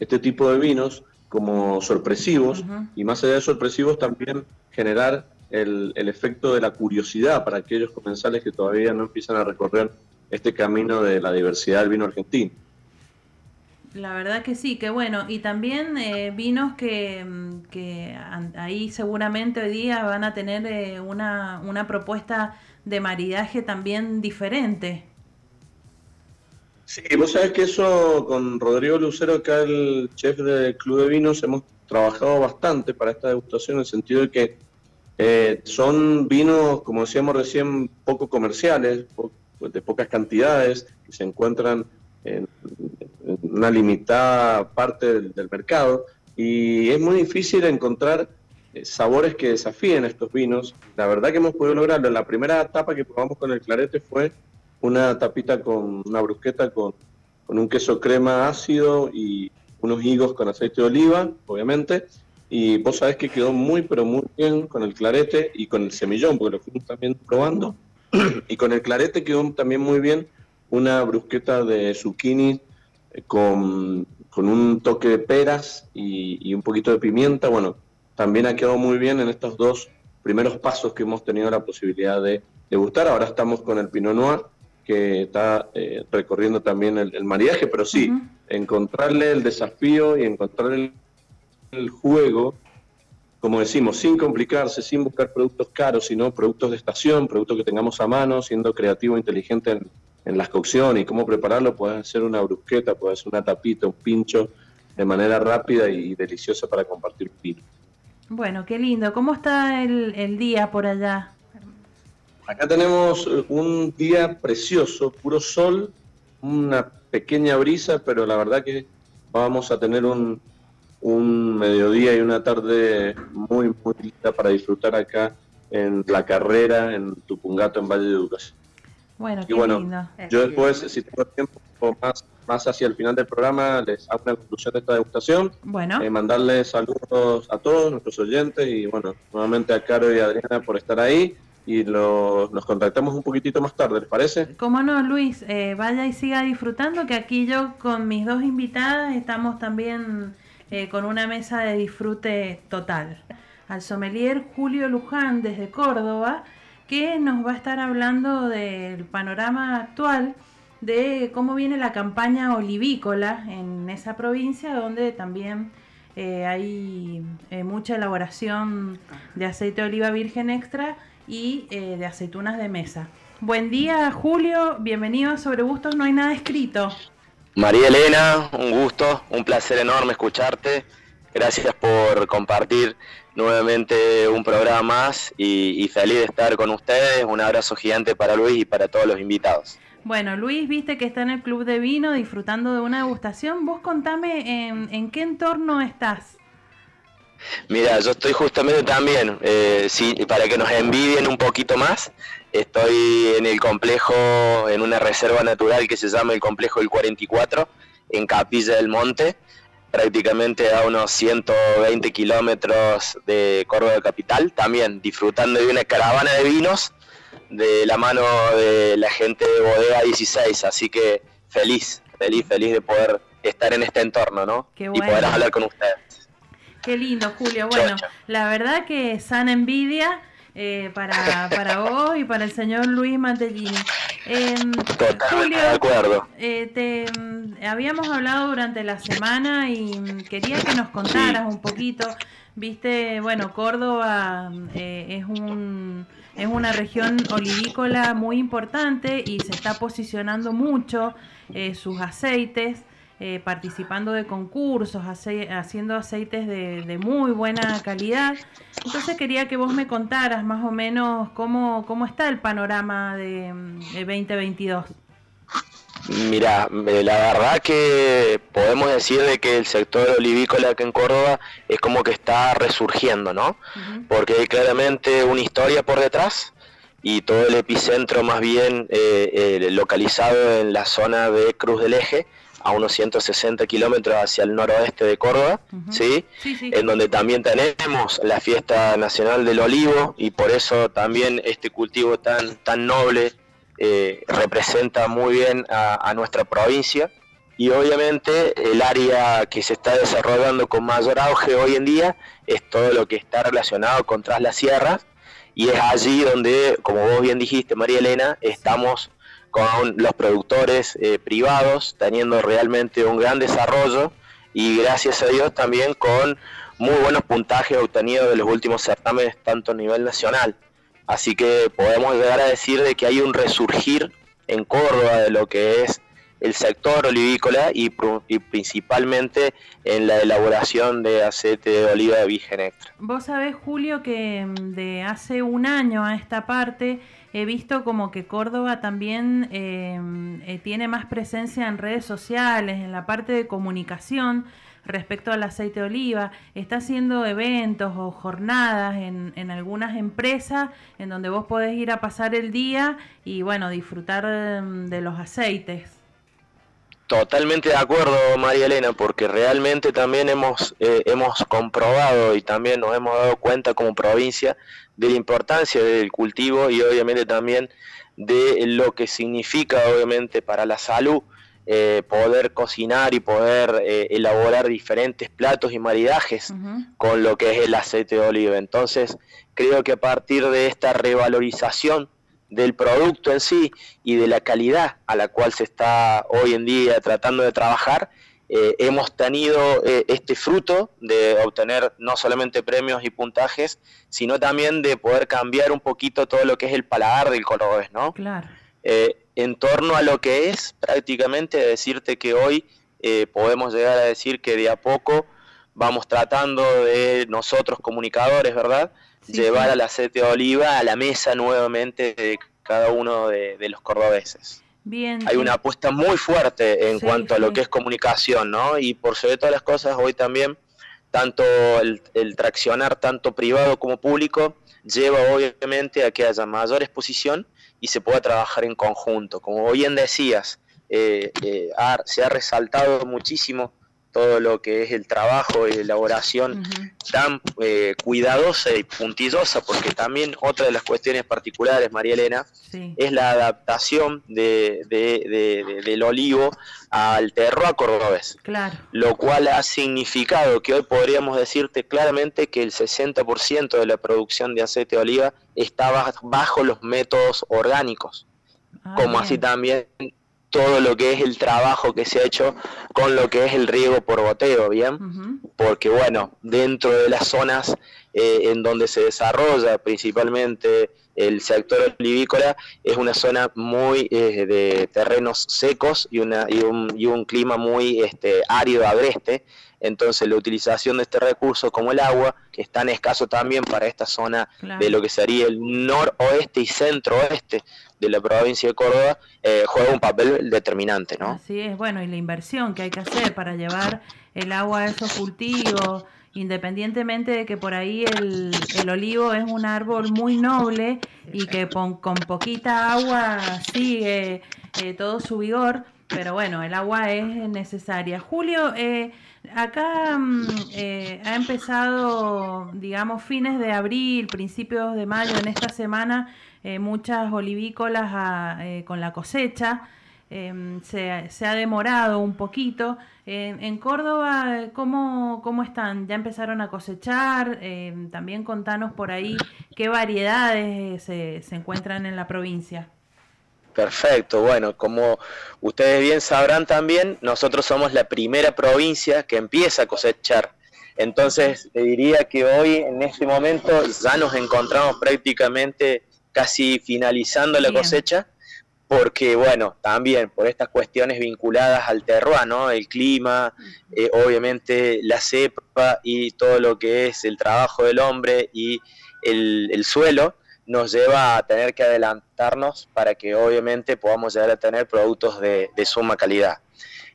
este tipo de vinos como sorpresivos, y más allá de sorpresivos también generar el, el, efecto de la curiosidad para aquellos comensales que todavía no empiezan a recorrer este camino de la diversidad del vino argentino. La verdad que sí, que bueno. Y también eh, vinos que, mm, que, ahí seguramente hoy día van a tener eh, una, una propuesta de maridaje también diferente. Sí, vos sabés que eso con Rodrigo Lucero, acá el chef del Club de Vinos, hemos trabajado bastante para esta degustación en el sentido de que eh, son vinos, como decíamos recién, poco comerciales, de pocas cantidades, que se encuentran en, una limitada parte del, mercado y es muy difícil encontrar eh, sabores que desafíen estos vinos. La verdad que hemos podido lograrlo. La primera etapa que probamos con el clarete fue una tapita con una brusqueta con un queso crema ácido y unos higos con aceite de oliva, obviamente. Y vos sabés que quedó muy, pero muy bien con el clarete y con el semillón, porque lo fuimos también probando. y con el clarete quedó también muy bien una brusqueta de zucchini eh, con, un toque de peras y, un poquito de pimienta. Bueno, también ha quedado muy bien en estos dos primeros pasos que hemos tenido la posibilidad de degustar. Ahora estamos con el Pinot Noir, que está eh, recorriendo también el, mariaje, pero sí, encontrarle el desafío y encontrarle el, juego, como decimos, sin complicarse, sin buscar productos caros, sino productos de estación, productos que tengamos a mano, siendo creativo e inteligente en, en las cocciones y cómo prepararlo, puedes hacer una brusqueta, puedes hacer una tapita, un pincho de manera rápida y deliciosa para compartir un vino. Bueno, qué lindo. ¿Cómo está el, día por allá? Acá tenemos un día precioso, puro sol, una pequeña brisa, pero la verdad que vamos a tener un, un mediodía y una tarde muy, muy linda para disfrutar acá en la carrera, en Tupungato, en Valle de Educación. Bueno, qué lindo. Yo después, si tengo tiempo más, más hacia el final del programa, les hago una conclusión de esta degustación. Bueno. Eh, mandarles saludos a todos nuestros oyentes y bueno, nuevamente a Caro y a Adriana por estar ahí y los, nos contactamos un poquitito más tarde, ¿les parece? Cómo no, Luis, eh, vaya y siga disfrutando, que aquí yo con mis dos invitadas estamos también eh, con una mesa de disfrute total. Al sommelier Julio Luján desde Córdoba que nos va a estar hablando del panorama actual de cómo viene la campaña olivícola en esa provincia donde también eh, hay eh, mucha elaboración de aceite de oliva virgen extra y de aceitunas de mesa. Buen día Julio, bienvenido a Sobre Gustos No hay nada escrito. María Elena, un gusto, un placer enorme escucharte. Gracias por compartir nuevamente un programa más y, feliz de estar con ustedes. Un abrazo gigante para Luis y para todos los invitados. Bueno, Luis, viste que está en el Club de Vino disfrutando de una degustación. Vos contame en, qué entorno estás. Mira, yo estoy justamente también, eh, sí, para que nos envidien un poquito más, Estoy en el complejo, en una reserva natural que se llama el complejo El 44, en Capilla del Monte, prácticamente a unos 120 kilómetros de Córdoba Capital, también disfrutando de una caravana de vinos de la mano de la gente de Bodega 16, así que feliz, feliz, feliz de poder estar en este entorno, ¿no? Y poder hablar con ustedes. Qué lindo, Julio. Bueno, la verdad que sana envidia eh, para, para vos y para el señor Luis Mantellini. Eh, Julio, de acuerdo. Eh, te, mm, habíamos hablado durante la semana y mm, quería que nos contaras un poquito. Viste, bueno, Córdoba eh, es un es una región olivícola muy importante y se está posicionando mucho sus aceites. Eh, participando de concursos, haciendo aceites de, muy buena calidad. Entonces quería que vos me contaras más o menos cómo, cómo está el panorama de, 2022. Mira, eh, la verdad que podemos decir de que el sector olivícola aquí en Córdoba es como que está resurgiendo, ¿no? Porque hay claramente una historia por detrás y todo el epicentro más bien eh, localizado en la zona de Cruz del Eje, a unos 160 kilómetros hacia el noroeste de Córdoba, ¿sí? En donde también tenemos la fiesta nacional del olivo y por eso también este cultivo tan, tan noble eh, representa muy bien a, nuestra provincia. Y obviamente el área que se está desarrollando con mayor auge hoy en día es todo lo que está relacionado con Tras las Sierras y es allí donde, como vos bien dijiste, María Elena, estamos con los productores eh, privados, teniendo realmente un gran desarrollo y gracias a Dios también con muy buenos puntajes obtenidos de los últimos certámenes, tanto a nivel nacional. Así que podemos llegar a decir de que hay un resurgir en Córdoba de lo que es el sector olivícola y, principalmente en la elaboración de aceite de oliva de virgen extra. Vos sabés, Julio, que mm, de hace un año a esta parte he visto como que Córdoba también em, eh, tiene más presencia en redes sociales, en la parte de comunicación respecto al aceite de oliva. Está haciendo eventos o jornadas en, en algunas empresas en donde vos podés ir a pasar el día y bueno, disfrutar em, de los aceites. Totalmente de acuerdo, María Elena, porque realmente también hemos, eh, hemos comprobado y también nos hemos dado cuenta como provincia de la importancia del cultivo y obviamente también de lo que significa obviamente para la salud eh, poder cocinar y poder eh, elaborar diferentes platos y maridajes con lo que es el aceite de oliva. Entonces, creo que a partir de esta revalorización del producto en sí y de la calidad a la cual se está hoy en día tratando de trabajar, eh, hemos tenido eh, este fruto de obtener no solamente premios y puntajes, sino también de poder cambiar un poquito todo lo que es el paladar del cordobés, ¿no? Claro. Eh, en torno a lo que es prácticamente decirte que hoy podemos llegar a decir que de a poco vamos tratando de nosotros comunicadores, ¿verdad? Llevar al aceite de oliva a la mesa nuevamente de cada uno de, los cordobeses. Bien, Hay una apuesta muy fuerte en cuanto a lo que es comunicación, ¿no? Y por sobre todas las cosas, hoy también, tanto el, traccionar, tanto privado como público, lleva obviamente a que haya mayor exposición y se pueda trabajar en conjunto. Como bien decías, eh, eh, se ha resaltado muchísimo todo lo que es el trabajo y elaboración tan eh, cuidadosa y puntillosa, porque también otra de las cuestiones particulares, María Elena, es la adaptación de, del olivo al terroir cordobés. Claro. Lo cual ha significado que hoy podríamos decirte claramente que el 60% de la producción de aceite de oliva está bajo los métodos orgánicos. Ah, como así también todo lo que es el trabajo que se ha hecho con lo que es el riego por goteo, ¿bien? Porque bueno, dentro de las zonas eh, en donde se desarrolla principalmente el sector olivícola, es una zona muy eh, de terrenos secos y, una, y, un, y un clima muy este, árido, agreste, entonces la utilización de este recurso como el agua, que es tan escaso también para esta zona de lo que sería el noroeste y centro-oeste de la provincia de Córdoba eh, juega un papel determinante, ¿no? Así es, bueno, y la inversión que hay que hacer para llevar el agua a esos cultivos independientemente de que por ahí el, olivo es un árbol muy noble y que con, poquita agua sigue eh, todo su vigor, pero bueno, el agua es necesaria. Julio, eh, acá mm, eh, ha empezado, digamos, fines de abril, principios de mayo, en esta semana, muchas olivícolas con la cosecha. Em, se, ha demorado un poquito. en Córdoba, ¿cómo, ¿cómo, están? ¿Ya empezaron a cosechar? Em, también contanos por ahí qué variedades se, se encuentran en la provincia. Perfecto, bueno, como ustedes bien sabrán también, nosotros somos la primera provincia que empieza a cosechar. Entonces, le diría que hoy, en este momento, ya nos encontramos prácticamente casi finalizando la cosecha porque bueno, también por estas cuestiones vinculadas al terroir, ¿no? El clima, eh, obviamente la cepa y todo lo que es el trabajo del hombre y el, suelo, nos lleva a tener que adelantarnos para que obviamente podamos llegar a tener productos de, suma calidad.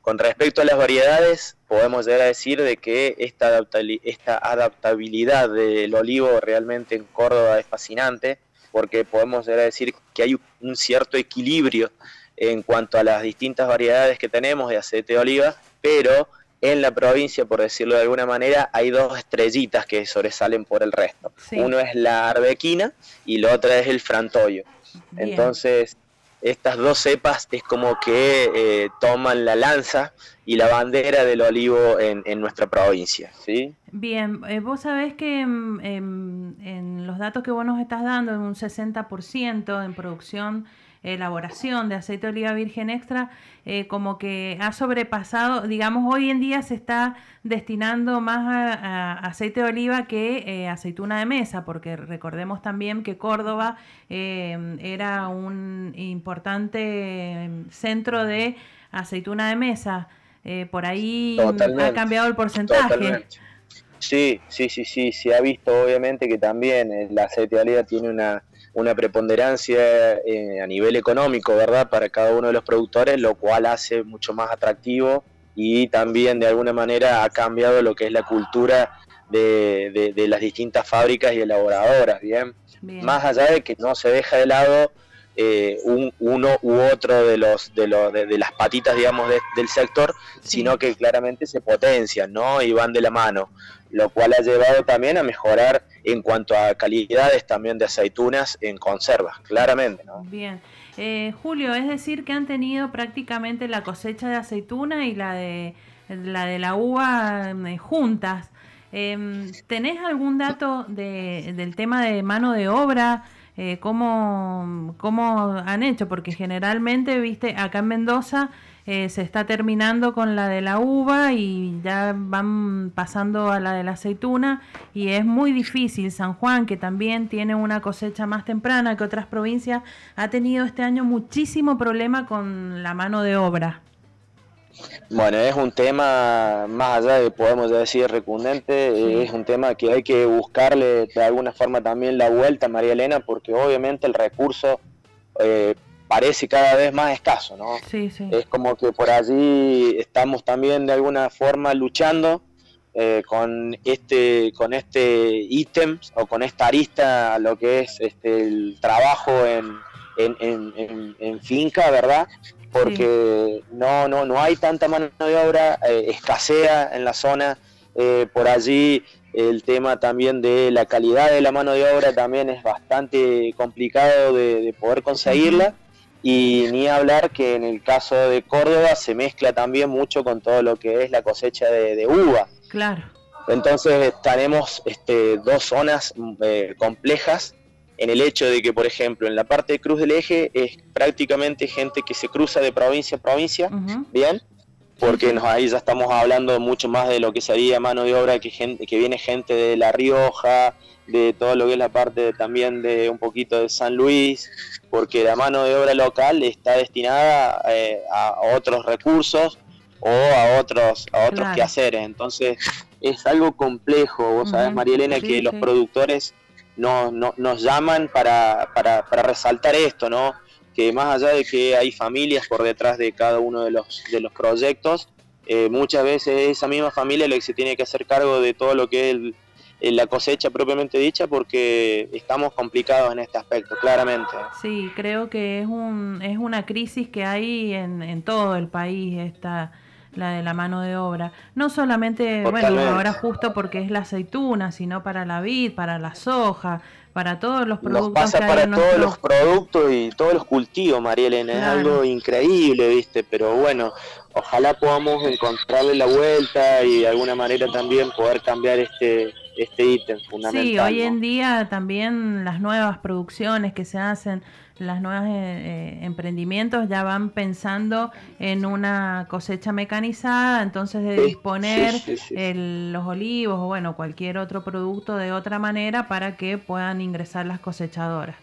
Con respecto a las variedades, podemos llegar a decir de que esta, esta adaptabilidad del olivo realmente en Córdoba es fascinante porque podemos decir que hay un cierto equilibrio en cuanto a las distintas variedades que tenemos de aceite de oliva, pero en la provincia, por decirlo de alguna manera, hay dos estrellitas que sobresalen por el resto. Uno es la arbequina y la otra es el frantoio. Entonces, estas dos cepas es como que eh, toman la lanza y la bandera del olivo en, nuestra provincia. ¿sí? Bien, eh, vos sabés que en, los datos que vos nos estás dando, en un 60% en producción elaboración de aceite de oliva virgen extra, eh, como que ha sobrepasado, digamos, hoy en día se está destinando más a, aceite de oliva que eh, aceituna de mesa, porque recordemos también que Córdoba eh, era un importante centro de aceituna de mesa. por ahí ha cambiado el porcentaje. Sí, sí, sí, sí, se ha visto obviamente que también el aceite de oliva tiene una una preponderancia eh, a nivel económico, ¿verdad?, para cada uno de los productores, lo cual hace mucho más atractivo y también de alguna manera ha cambiado lo que es la cultura de, las distintas fábricas y elaboradoras, ¿bien? Más allá de que no se deja de lado eh, un, uno u otro de los de, de, las patitas digamos del sector sino que claramente se potencian no y van de la mano lo cual ha llevado también a mejorar en cuanto a calidades también de aceitunas en conservas, claramente. ¿no? Bien. Eh, Julio, es decir que han tenido prácticamente la cosecha de aceituna y la de la, de la uva eh, juntas. Em, ¿Tenés algún dato de, del tema de mano de obra? Eh, ¿cómo, ¿Cómo han hecho? Porque generalmente, viste, acá en Mendoza eh, se está terminando con la de la uva y ya van pasando a la de la aceituna y es muy difícil. San Juan, que también tiene una cosecha más temprana que otras provincias, ha tenido este año muchísimo problema con la mano de obra. Bueno, es un tema más allá de, podemos decir, recundente, es un tema que hay que buscarle de alguna forma también la vuelta, María Elena, porque obviamente el recurso eh, parece cada vez más escaso, ¿no? Sí, sí. Es como que por allí estamos también de alguna forma luchando eh, con este con este ítem o con esta arista lo que es este el trabajo en, en, finca, ¿verdad? Porque no, no, no hay tanta mano de obra, eh, escasea en la zona, eh, por allí el tema también de la calidad de la mano de obra también es bastante complicado de, poder conseguirla. Y ni hablar que en el caso de Córdoba se mezcla también mucho con todo lo que es la cosecha de, uva. Claro. Entonces tenemos este, dos zonas eh, complejas en el hecho de que, por ejemplo, en la parte de Cruz del Eje es prácticamente gente que se cruza de provincia a provincia, ¿bien? Porque nos, ahí ya estamos hablando mucho más de lo que sería mano de obra, que, gente, que viene gente de La Rioja, de todo lo que es la parte también de un poquito de San Luis, porque la mano de obra local está destinada eh, a otros recursos o a otros a otros quehaceres. Entonces es algo complejo, vos sabés, María Elena, que los productores no, nos llaman para, para, para resaltar esto, ¿no? que más allá de que hay familias por detrás de cada uno de los, de los proyectos, eh, muchas veces esa misma familia la que se tiene que hacer cargo de todo lo que es el, la cosecha propiamente dicha porque estamos complicados en este aspecto, claramente. Sí, creo que es, un, es una crisis que hay en, en todo el país, esta, la de la mano de obra. No solamente, bueno, ahora justo porque es la aceituna, sino para la vid, para la soja, para todos los productos. Nos pasa para todos los productos y todos los cultivos, María Elena, es algo increíble, ¿viste? Pero bueno, ojalá podamos encontrarle la vuelta y de alguna manera también poder cambiar este este ítem fundamental. Sí, hoy en día también las nuevas producciones que se hacen, las nuevas eh, eh, emprendimientos ya van pensando en una cosecha mecanizada, entonces de disponer los olivos o bueno, cualquier otro producto de otra manera para que puedan ingresar las cosechadoras.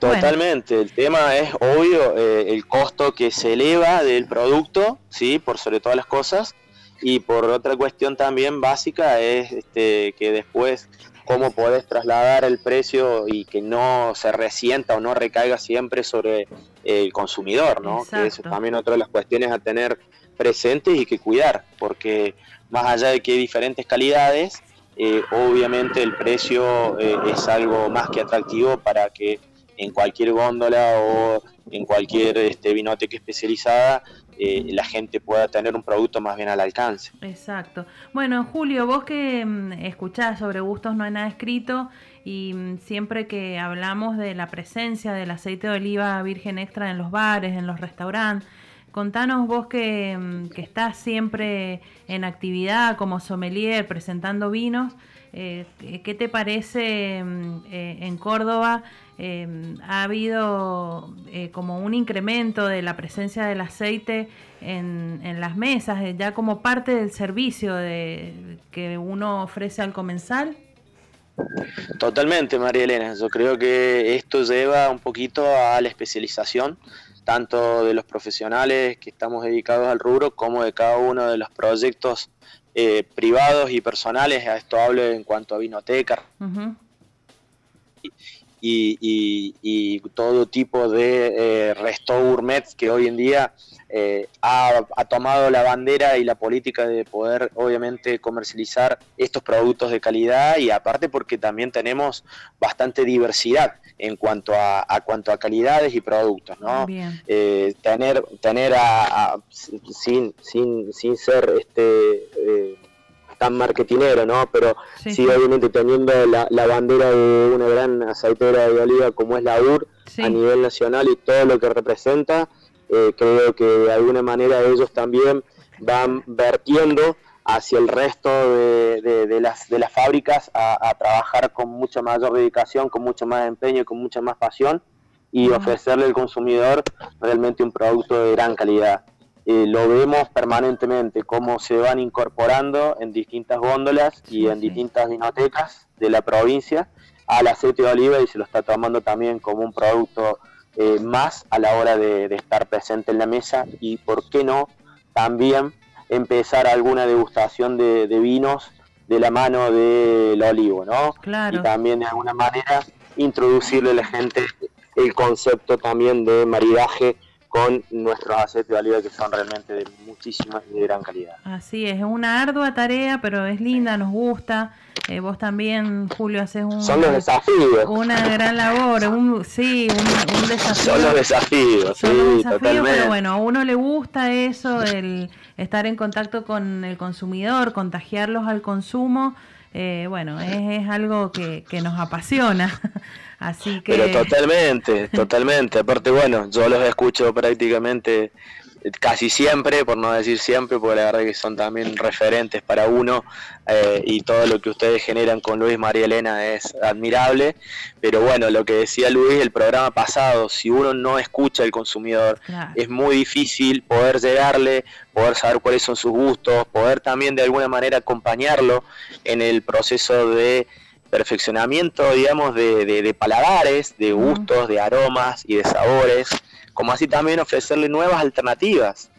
Totalmente, el tema es obvio eh, el costo que se eleva del producto, sí, por sobre todas las cosas, y por otra cuestión también básica es este, que después cómo podés trasladar el precio y que no se resienta o no recaiga siempre sobre el consumidor, ¿no? Que eso también otra de las cuestiones a tener presentes y que cuidar, porque más allá de que hay diferentes calidades, eh, obviamente el precio eh, es algo más que atractivo para que en cualquier góndola o en cualquier este, vinoteca especializada eh, la gente pueda tener un producto más bien al alcance. Exacto. Bueno, Julio, vos que mm, escuchás sobre gustos no hay nada escrito y mm, siempre que hablamos de la presencia del aceite de oliva virgen extra en los bares, en los restaurantes, Contanos vos que, mm, que, estás siempre en actividad como sommelier presentando vinos, eh, ¿qué te parece eh, en Córdoba Em, ha habido eh, como un incremento de la presencia del aceite en, las mesas, eh, ya como parte del servicio de, que uno ofrece al comensal. Totalmente, María Elena. Yo creo que esto lleva un poquito a la especialización, tanto de los profesionales que estamos dedicados al rubro, como de cada uno de los proyectos eh, privados y personales. A esto hablo en cuanto a vinoteca y, todo tipo de eh, resto gourmet que hoy en día eh, ha, tomado la bandera y la política de poder obviamente comercializar estos productos de calidad y aparte porque también tenemos bastante diversidad en cuanto a, cuanto a calidades y productos, ¿no? Eh, tener tener a, sin, sin, sin ser este eh, tan marketinero, ¿no? Pero sí, obviamente teniendo la, bandera de una gran aceitera de oliva como es la UR a nivel nacional y todo lo que representa, eh, creo que de alguna manera ellos también van vertiendo hacia el resto de, las, de las fábricas a, trabajar con mucha mayor dedicación, con mucho más empeño, con mucha más pasión y ofrecerle al consumidor realmente un producto de gran calidad. Eh, lo vemos permanentemente, cómo se van incorporando en distintas góndolas y en distintas vinotecas de la provincia al aceite de oliva y se lo está tomando también como un producto eh, más a la hora de, estar presente en la mesa y, ¿por qué no?, también empezar alguna degustación de, vinos de la mano del olivo, ¿no? Claro. Y también de alguna manera introducirle a la gente el concepto también de maridaje con nuestros aceites de oliva que son realmente de muchísima y de gran calidad. Así es, es una ardua tarea, pero es linda, nos gusta. Eh, vos también, Julio, haces un, son los desafíos. una gran labor, un, sí, un, desafío. Son los desafíos, sí, totalmente. Pero bueno, a uno le gusta eso, el estar en contacto con el consumidor, contagiarlos al consumo. Eh, bueno, es, es algo que, que nos apasiona. Así que... Pero totalmente, totalmente. Aparte, bueno, yo los escucho prácticamente casi siempre, por no decir siempre, porque la verdad que son también referentes para uno eh, y todo lo que ustedes generan con Luis María Elena es admirable. Pero bueno, lo que decía Luis el programa pasado, si uno no escucha al consumidor, es muy difícil poder llegarle, poder saber cuáles son sus gustos, poder también de alguna manera acompañarlo en el proceso de perfeccionamiento, digamos, de, de, paladares, de gustos, de aromas y de sabores, como así también ofrecerle nuevas alternativas.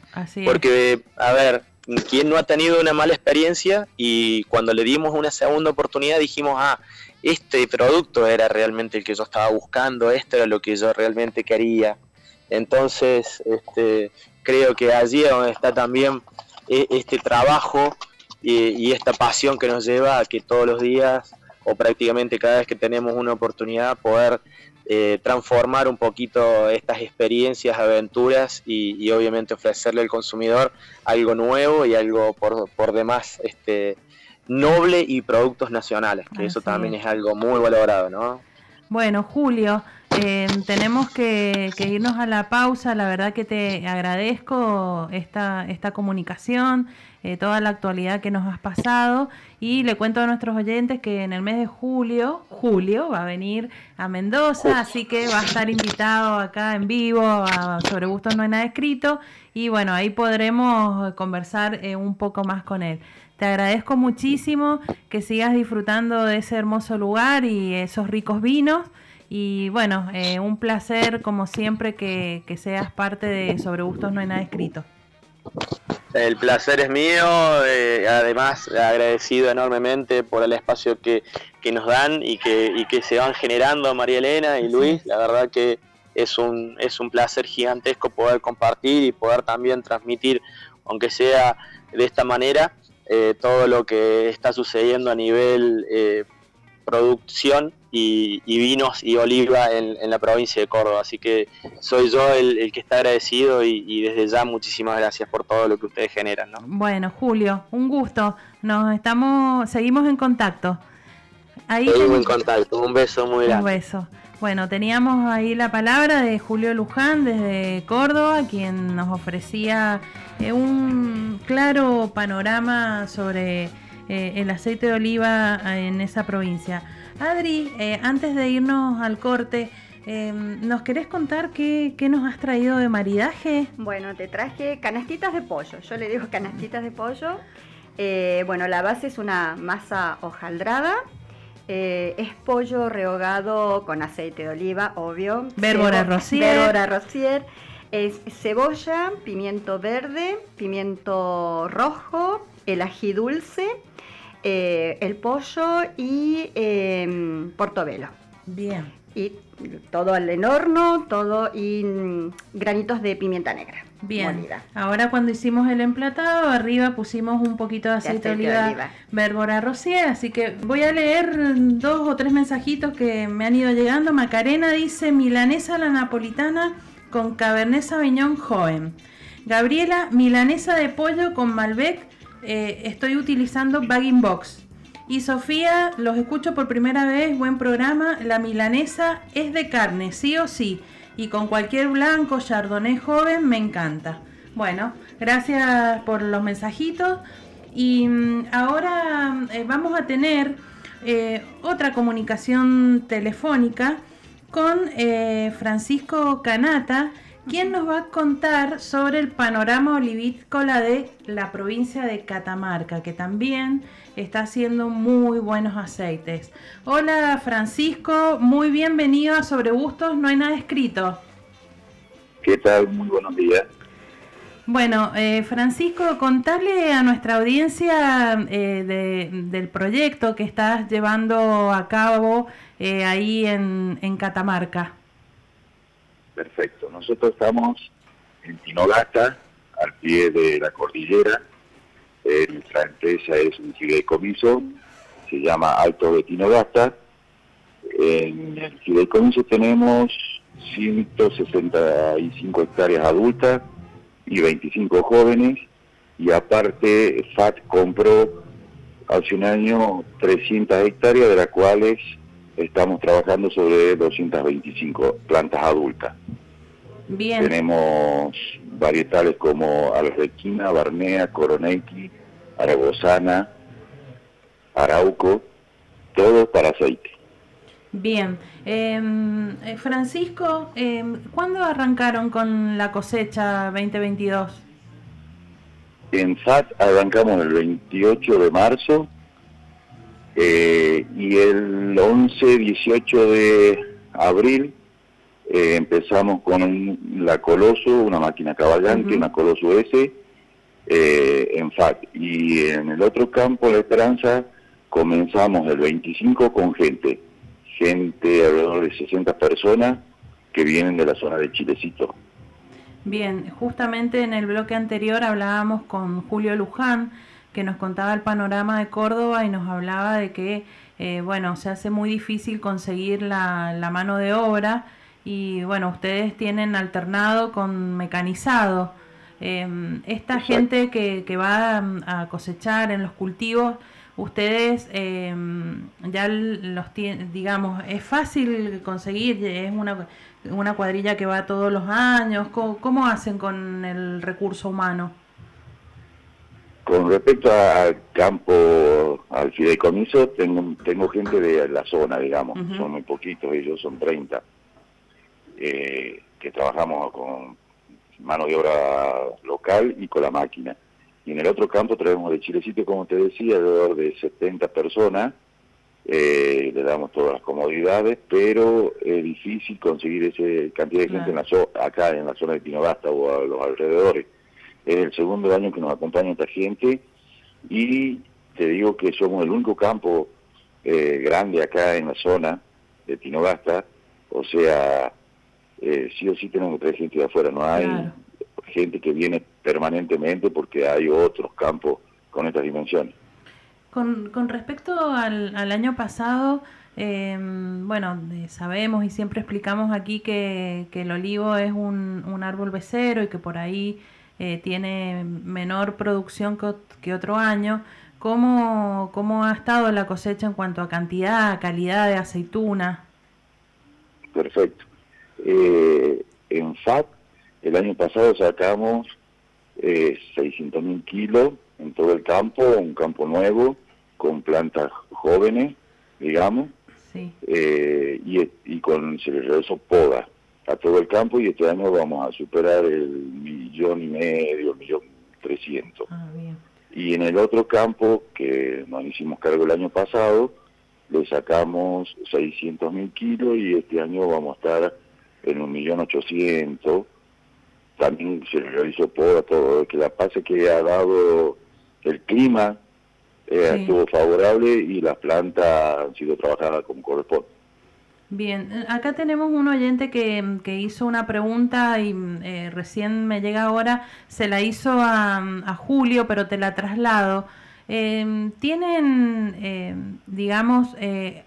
Porque, a ver, ¿quién no ha tenido una mala experiencia y cuando le dimos una segunda oportunidad dijimos, ah, este producto era realmente el que yo estaba buscando, esto era lo que yo realmente quería. Entonces, este, creo que allí es donde está también e, este trabajo y, esta pasión que nos lleva a que todos los días o prácticamente cada vez que tenemos una oportunidad poder eh, transformar un poquito estas experiencias, aventuras y, obviamente ofrecerle al consumidor algo nuevo y algo por, por demás este, noble y productos nacionales, que eso también es algo muy valorado, ¿no? Bueno, Julio, eh, tenemos que, irnos a la pausa. La verdad que te agradezco esta, esta comunicación, eh, toda la actualidad que nos has pasado. Y le cuento a nuestros oyentes que en el mes de julio, julio va a venir a Mendoza, así que va a estar invitado acá en vivo a Sobre Gustos No hay nada escrito. Y bueno, ahí podremos conversar eh, un poco más con él. Te agradezco muchísimo que sigas disfrutando de ese hermoso lugar y esos ricos vinos. Y bueno, eh, un placer como siempre que, seas parte de Sobre Gustos No hay nada escrito. El placer es mío, eh, además agradecido enormemente por el espacio que, nos dan y que, que se van generando María Elena y Luis. La verdad que es un, es un placer gigantesco poder compartir y poder también transmitir, aunque sea de esta manera, eh, todo lo que está sucediendo a nivel eh, producción y, vinos y oliva en, la provincia de Córdoba. Así que soy yo el, que está agradecido y, desde ya muchísimas gracias por todo lo que ustedes generan. Bueno, Julio, un gusto. Nos estamos, seguimos en contacto. Ahí seguimos en contacto. Un beso muy grande. Un beso. Bueno, teníamos ahí la palabra de Julio Luján desde Córdoba, quien nos ofrecía eh, un claro panorama sobre eh, el aceite de oliva en esa provincia. Adri, eh, antes de irnos al corte, em, ¿nos querés contar qué, nos has traído de maridaje? Bueno, te traje canastitas de pollo. Yo le digo canastitas de pollo. bueno, la base es una masa hojaldrada eh, es pollo rehogado con aceite de oliva, obvio. Bérbora rocier. rocier. Es cebolla, pimiento verde, pimiento rojo, el ají dulce, eh, el pollo y em, portobelo. Bien. Y todo al horno, todo y mm, granitos de pimienta negra. Bien. Ahora cuando hicimos el emplatado, arriba pusimos un poquito de aceite, de oliva, Berbora Rosier, así que voy a leer dos o tres mensajitos que me han ido llegando. Macarena dice milanesa la napolitana con Cabernet Sauvignon joven. Gabriela, milanesa de pollo con Malbec, eh, estoy utilizando Bagging Box. Y Sofía, los escucho por primera vez, buen programa. La milanesa es de carne, sí o sí y con cualquier blanco chardonnay joven me encanta. Bueno, gracias por los mensajitos y mm, ahora eh, vamos a tener eh, otra comunicación telefónica con Francisco Canata, quien nos va a contar sobre el panorama olivícola de la provincia de Catamarca, que también está haciendo muy buenos aceites. Hola Francisco, muy bienvenido a Sobre Gustos, no hay nada escrito. ¿Qué tal? Muy buenos días. Bueno, eh, Francisco, contarle a nuestra audiencia eh, del proyecto que estás llevando a cabo eh, ahí en, en, Catamarca. Perfecto, nosotros estamos en Tinogata, al pie de la cordillera, eh, nuestra empresa es un fideicomiso, se llama Alto de Tinogasta. En el fideicomiso tenemos 165 hectáreas adultas y 25 jóvenes, y aparte FAT compró hace un año 300 hectáreas, de las cuales estamos trabajando sobre 225 plantas adultas. Bien. Tenemos varietales como Alrequina, Barnea, Coronequi, Aragosana, Arauco, todo para aceite. Bien. Em, eh, Francisco, eh, ¿cuándo arrancaron con la cosecha 2022? En FAT arrancamos el 28 de marzo eh, y el 11, 18 de abril eh, empezamos con la Coloso, una máquina caballante, una Coloso S, eh, en FAT. Y en el otro campo, La Esperanza, comenzamos el 25 con gente, gente alrededor de 60 personas que vienen de la zona de Chilecito. Bien, justamente en el bloque anterior hablábamos con Julio Luján, que nos contaba el panorama de Córdoba y nos hablaba de que, eh, bueno, se hace muy difícil conseguir la, la, mano de obra y, bueno, ustedes tienen alternado con mecanizado. Em, esta gente que, que va a cosechar en los cultivos, ustedes em, ya los tienen, digamos, es fácil conseguir, es una, una cuadrilla que va todos los años, ¿cómo, hacen con el recurso humano? Con respecto al campo, al fideicomiso, tengo, tengo gente de la zona, digamos, son muy poquitos, ellos son 30, eh, que trabajamos con mano de obra local y con la máquina. Y en el otro campo traemos de Chilecito, como te decía, alrededor de 70 personas, eh, le damos todas las comodidades, pero es difícil conseguir esa cantidad de gente en la acá en la zona de Tinobasta o a los alrededores. Es el segundo año que nos acompaña esta gente y te digo que somos el único campo eh, grande acá en la zona de Tinobasta, o sea, eh, sí o sí tenemos que traer gente de afuera, no hay gente que viene permanentemente porque hay otros campos con estas dimensiones. Con, con respecto al, al, año pasado, eh, bueno, sabemos y siempre explicamos aquí que, que el olivo es un, un, árbol becero y que por ahí eh, tiene menor producción que, que otro año. ¿Cómo, ¿Cómo ha estado la cosecha en cuanto a cantidad, calidad de aceituna? Perfecto. Eh, en FAT, el año pasado sacamos eh, 600 mil kilos en todo el campo, un campo nuevo, con plantas jóvenes, digamos, eh, y, y, con se le realizó poda a todo el campo y este año vamos a superar el millón y medio, el millón trescientos. Ah, y en el otro campo, que nos hicimos cargo el año pasado, le sacamos 600 mil kilos y este año vamos a estar en un millón ochocientos. También se realizó poda, todo. Que la pasa que ha dado el clima eh, estuvo favorable y las plantas han sido trabajadas como corresponde. Bien, acá tenemos un oyente que, que hizo una pregunta y eh, recién me llega ahora, se la hizo a, a Julio, pero te la traslado. Eh, ¿Tienen, eh, digamos, eh,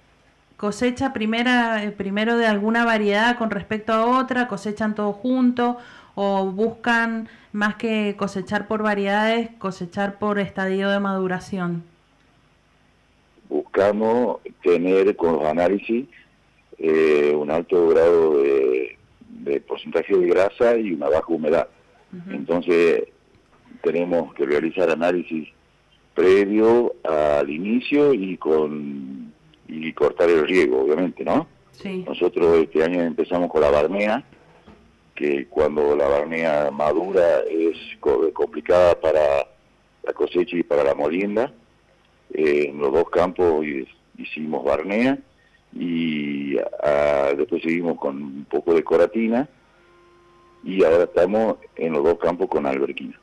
cosecha primera, primero de alguna variedad con respecto a otra, cosechan todo junto o buscan más que cosechar por variedades, cosechar por estadio de maduración? buscamos tener con los análisis eh, un alto grado de, porcentaje de grasa y una baja humedad. Entonces tenemos que realizar análisis previo al inicio y con y cortar el riego, obviamente, ¿no? Nosotros este año empezamos con la barnea, que cuando la barnea madura es complicada para la cosecha y para la molienda eh, en los dos campos hicimos barnea y después seguimos con un poco de coratina y ahora estamos en los dos campos con alberquina.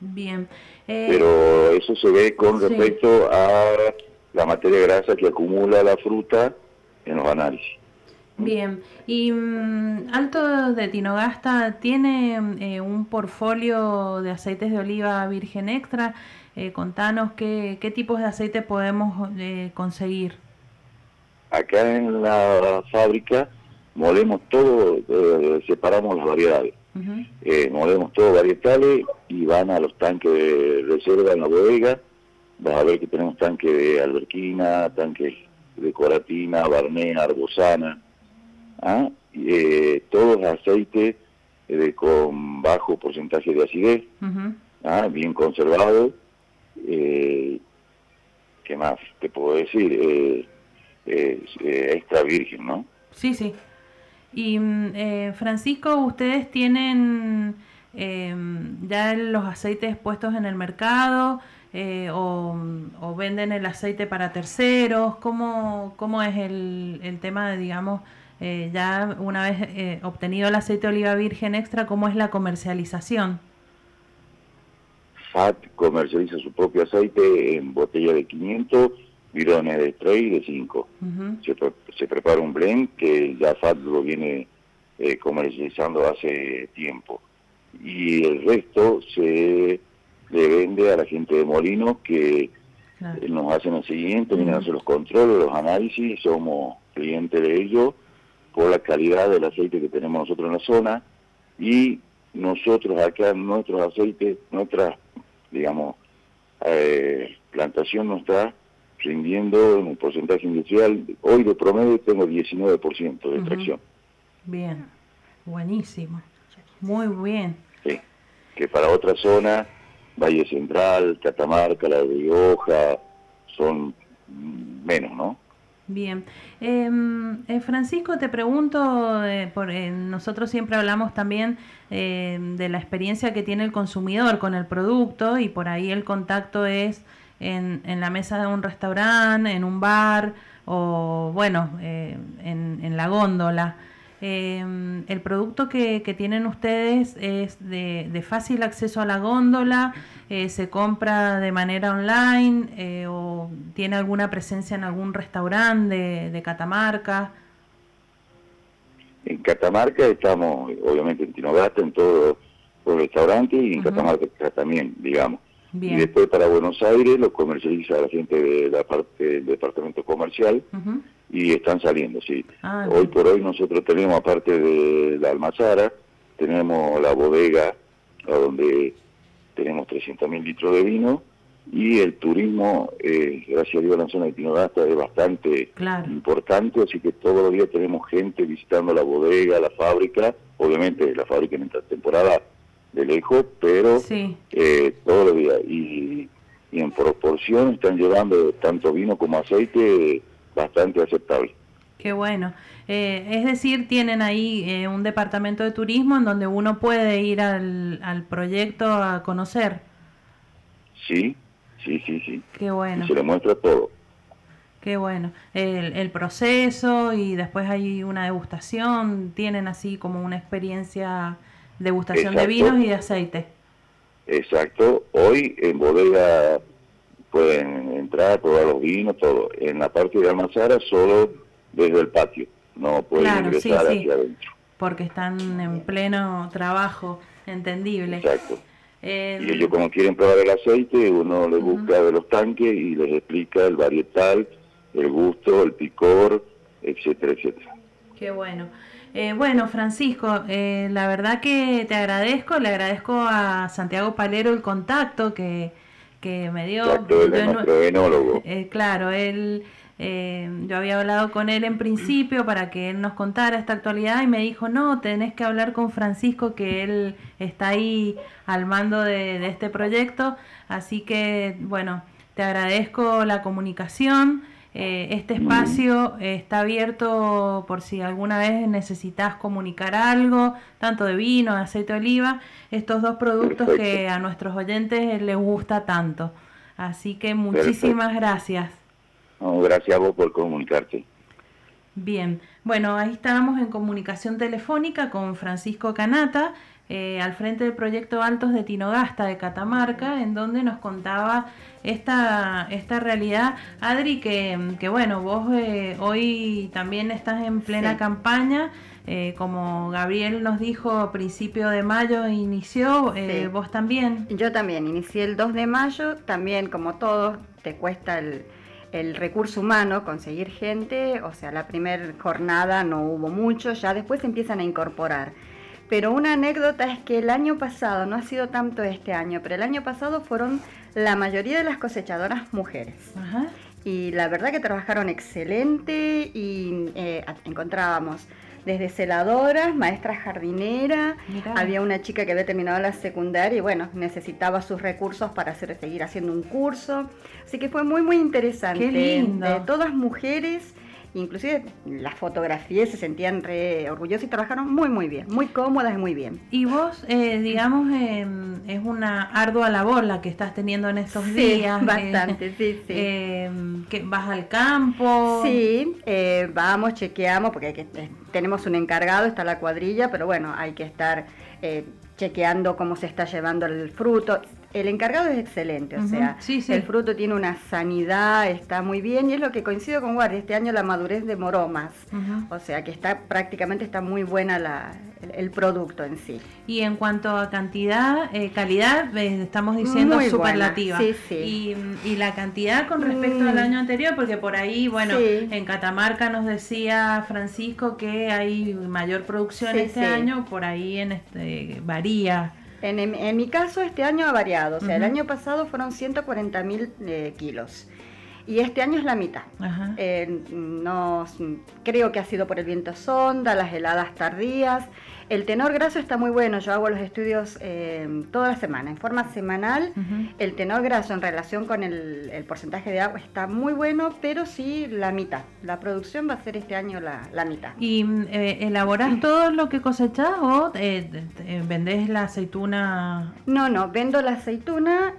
Bien. Eh, Pero eso se ve con respecto a la materia grasa que acumula la fruta en los análisis. Bien, y mm, Alto de Tinogasta tiene eh, un portfolio de aceites de oliva virgen extra eh, contanos qué, qué, tipos de aceite podemos eh, conseguir. Acá en la fábrica molemos todo, eh, separamos las variedades. molemos todo varietales y van a los tanques de reserva en la bodega. Vas a ver que tenemos tanques de alberquina, tanques de coratina, barnea, arbosana. ¿ah? todos aceites con bajo porcentaje de acidez, ¿ah? bien conservados eh, ¿qué más te puedo decir? Eh, eh, extra virgen, ¿no? Sí, sí. Y mm, eh, Francisco, ¿ustedes tienen em, ya los aceites puestos en el mercado o, o, venden el aceite para terceros? ¿Cómo, cómo es el, el tema de, digamos, ya una vez obtenido el aceite de oliva virgen extra, cómo es la comercialización? FAT comercializa su propio aceite en botella de 500, bidones de 3 y de 5. se, prepara un blend que ya FAT lo viene eh, comercializando hace tiempo. y el resto se le vende a la gente de Molino que nos hacen el seguimiento, vienen a hacer los controles, los análisis, somos clientes de ellos por la calidad del aceite que tenemos nosotros en la zona y nosotros acá nuestros aceites, nuestra, digamos, eh, plantación nos está rindiendo en un porcentaje industrial, hoy de promedio tengo 19% de extracción. Bien, buenísimo, muy bien. Sí, que para otra zona, Valle Central, Catamarca, La Rioja, son menos, ¿no? Bien. Em, eh, Francisco, te pregunto, eh, por, eh, nosotros siempre hablamos también de la experiencia que tiene el consumidor con el producto y por ahí el contacto es en, en la mesa de un restaurante, en un bar o, bueno, en, en la góndola. Eh, el producto que, tienen ustedes es de, fácil acceso a la góndola, eh, se compra de manera online eh, o tiene alguna presencia en algún restaurante de, Catamarca. En Catamarca estamos, obviamente en Tinogasta, en todos los restaurantes y en Catamarca también, digamos. Y después para Buenos Aires lo comercializa la gente de la parte del departamento comercial y están saliendo, sí. Ah, hoy por hoy nosotros tenemos, aparte de la almazara, tenemos la bodega donde tenemos 300.000 litros de vino y el turismo, eh, gracias a Dios, en la zona de Pinodasta es bastante importante, así que todos los días tenemos gente visitando la bodega, la fábrica, obviamente la fábrica en esta temporada de lejos, pero eh, todos los días. Y, y en proporción están llevando tanto vino como aceite bastante aceptable. Qué bueno. Eh, es decir, tienen ahí eh, un departamento de turismo en donde uno puede ir al, al proyecto a conocer. Sí, sí, sí, sí. Qué bueno. se le muestra todo. Qué bueno. El, el, proceso y después hay una degustación. Tienen así como una experiencia degustación de vinos y de aceite. Exacto. Hoy en bodega pueden entrar, probar los vinos, todo. En la parte de Almazara solo desde el patio, no pueden ingresar hacia adentro. Porque están en pleno trabajo, entendible. Exacto. Eh, y ellos como quieren probar el aceite, uno les busca de los tanques y les explica el varietal, el gusto, el picor, etcétera, etcétera. Qué bueno. Eh, bueno, Francisco, eh, la verdad que te agradezco, le agradezco a Santiago Palero el contacto que, que me dio. Eh, claro, él, eh, yo había hablado con él en principio para que él nos contara esta actualidad y me dijo, no, tenés que hablar con Francisco, que él está ahí al mando de, de este proyecto. Así que, bueno, te agradezco la comunicación. Eh, este espacio está abierto por si alguna vez necesitas comunicar algo, tanto de vino, de aceite de oliva, estos dos productos que a nuestros oyentes les gusta tanto. Así que muchísimas gracias. gracias a vos por comunicarte. Bien, bueno, ahí estábamos en comunicación telefónica con Francisco Canata, eh, al frente del proyecto Altos de Tinogasta de Catamarca, en donde nos contaba esta, esta realidad. Adri, que, que bueno, vos eh, hoy también estás en plena campaña. Eh, como Gabriel nos dijo, a principio de mayo inició, vos también. Yo también, inicié el 2 de mayo, también como todos, te cuesta el, el recurso humano, conseguir gente, o sea, la primera jornada no hubo mucho, ya después empiezan a incorporar. Pero una anécdota es que el año pasado, no ha sido tanto este año, pero el año pasado fueron la mayoría de las cosechadoras mujeres. Y la verdad que trabajaron excelente y eh, encontrábamos desde celadoras, maestras jardineras, había una chica que había terminado la secundaria y bueno, necesitaba sus recursos para hacer, seguir haciendo un curso. Así que fue muy, muy interesante. De todas mujeres Inclusive las fotografías se sentían re orgullosas y trabajaron muy muy bien, muy cómodas y muy bien. Y vos, eh, digamos, em, es una ardua labor la que estás teniendo en estos días. Eh, bastante, sí, sí. Em, que ¿Vas al campo? Sí, eh, vamos, chequeamos, porque tenemos un encargado, está la cuadrilla, pero bueno, hay que estar chequeando cómo se está llevando el fruto. El encargado es excelente, o sea, el fruto tiene una sanidad, está muy bien y es lo que coincido con Guardia, este año la madurez demoró más, o sea que está prácticamente está muy buena la, el, producto en sí. Y en cuanto a cantidad, eh, calidad, estamos diciendo superlativa. Sí, sí. Y, la cantidad con respecto al mm. año anterior, porque por ahí, bueno, en Catamarca nos decía Francisco que hay mayor producción este año, por ahí en este varía. En, en, mi caso, este año ha variado. O sea, el año pasado fueron 140 mil eh, kilos. Y este año es la mitad. Eh, no, creo que ha sido por el viento sonda, las heladas tardías. El tenor graso está muy bueno, yo hago los estudios eh, toda la semana, en forma semanal. El tenor graso en relación con el, porcentaje de agua está muy bueno, pero sí la mitad. La producción va a ser este año la, mitad. ¿Y eh, elaborás todo lo que cosechás o eh, vendés la aceituna? No, no, vendo la aceituna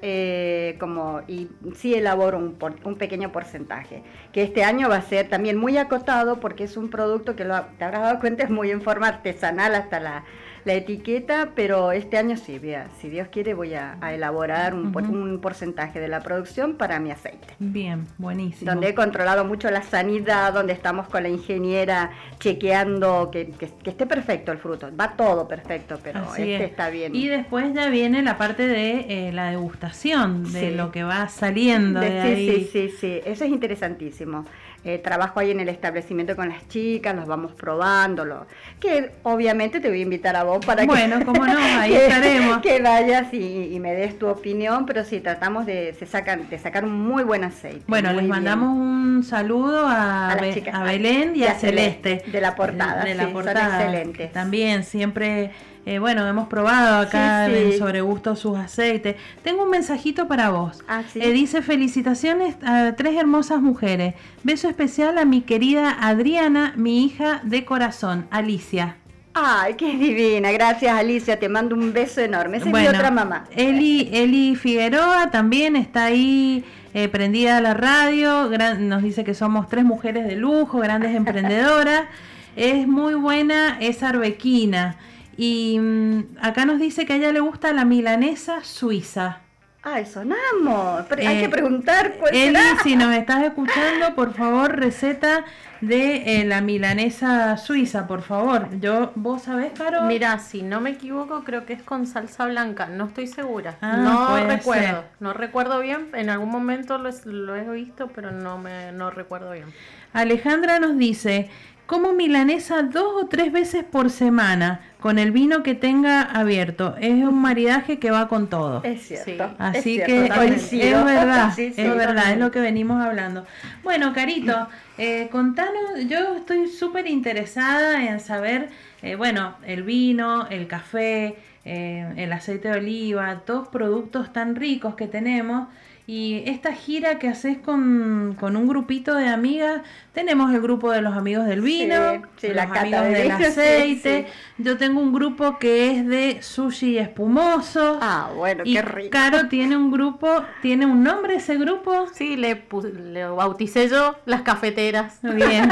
como y sí elaboro un, un pequeño porcentaje, que este año va a ser también muy acotado porque es un producto que lo, te habrás dado cuenta es muy en forma artesanal hasta la, etiqueta, pero este año sí, vea, si Dios quiere voy a, elaborar un, un, porcentaje de la producción para mi aceite. Bien, buenísimo. Donde he controlado mucho la sanidad, donde estamos con la ingeniera chequeando que, esté perfecto el fruto. Va todo perfecto, pero este está bien. Y después ya viene la parte de eh, la degustación, de lo que va saliendo. De, sí, sí, sí, sí, eso es interesantísimo. Eh, trabajo ahí en el establecimiento con las chicas, los vamos probando, que obviamente te voy a invitar a vos para bueno, que, no, ahí estaremos. que vayas y, me des tu opinión, pero sí, tratamos de, se sacan, de sacar un muy buen aceite. Bueno, les mandamos un saludo a, a, Belén y, a, Celeste, De la portada, de la portada. excelentes. También siempre eh, bueno, hemos probado acá en Sobre Gusto sus aceites. Tengo un mensajito para vos. Ah, eh, dice felicitaciones a tres hermosas mujeres. Beso especial a mi querida Adriana, mi hija de corazón, Alicia. Ay, qué divina. Gracias, Alicia. Te mando un beso enorme. Esa es mi otra mamá. Eli, Eli Figueroa también está ahí eh, prendida a la radio. nos dice que somos tres mujeres de lujo, grandes emprendedoras. Es muy buena esa arbequina. Y mm, acá nos dice que a ella le gusta la milanesa suiza. Ay, sonamos. Pero hay que eh, preguntar cuál Eli, si nos estás escuchando, por favor, receta de eh, la milanesa suiza, por favor. Yo, ¿Vos sabés, Caro? Mira, si no me equivoco, creo que es con salsa blanca. No estoy segura. Ah, no recuerdo. No recuerdo bien. En algún momento lo, lo, he visto, pero no, me, no recuerdo bien. Alejandra nos dice, como milanesa dos o tres veces por semana con el vino que tenga abierto. Es un maridaje que va con todo. Es cierto. Así que es, verdad, es verdad, es lo que venimos hablando. Bueno, Carito, eh, contanos, yo estoy súper interesada en saber, eh, bueno, el vino, el café, eh, el aceite de oliva, todos productos tan ricos que tenemos. Y esta gira que haces con, un grupito de amigas, tenemos el grupo de los amigos del vino, los la amigos del aceite. Yo tengo un grupo que es de sushi espumoso. Ah, bueno, qué rico. Caro tiene un grupo, ¿tiene un nombre ese grupo? Sí, le, le bauticé yo las cafeteras. Bien.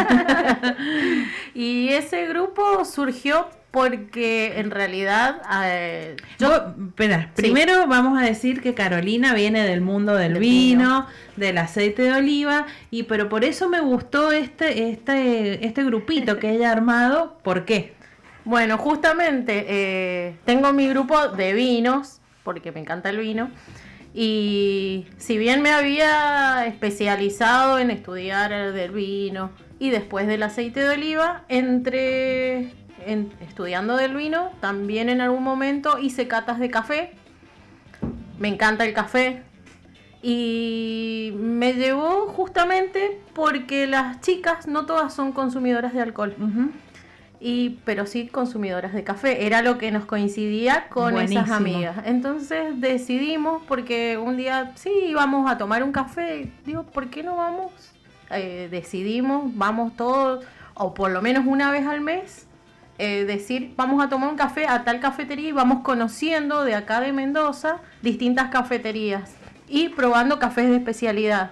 y ese grupo surgió porque en realidad eh, yo espera, primero vamos a decir que Carolina viene del mundo del vino, del aceite de oliva y pero por eso me gustó este este este grupito que ella ha armado. ¿por qué? bueno justamente eh, tengo mi grupo de vinos porque me encanta el vino y si bien me había especializado en estudiar del vino y después del aceite de oliva entre estudiando del vino, también en algún momento hice catas de café. Me encanta el café. Y me llevó justamente porque las chicas no todas son consumidoras de alcohol. y, pero sí consumidoras de café. Era lo que nos coincidía con esas amigas. Entonces decidimos, porque un día sí íbamos a tomar un café. Digo, ¿por qué no vamos? Eh, decidimos, vamos todos, o por lo menos una vez al mes, eh, decir, vamos a tomar un café a tal cafetería y vamos conociendo de acá de Mendoza distintas cafeterías y probando cafés de especialidad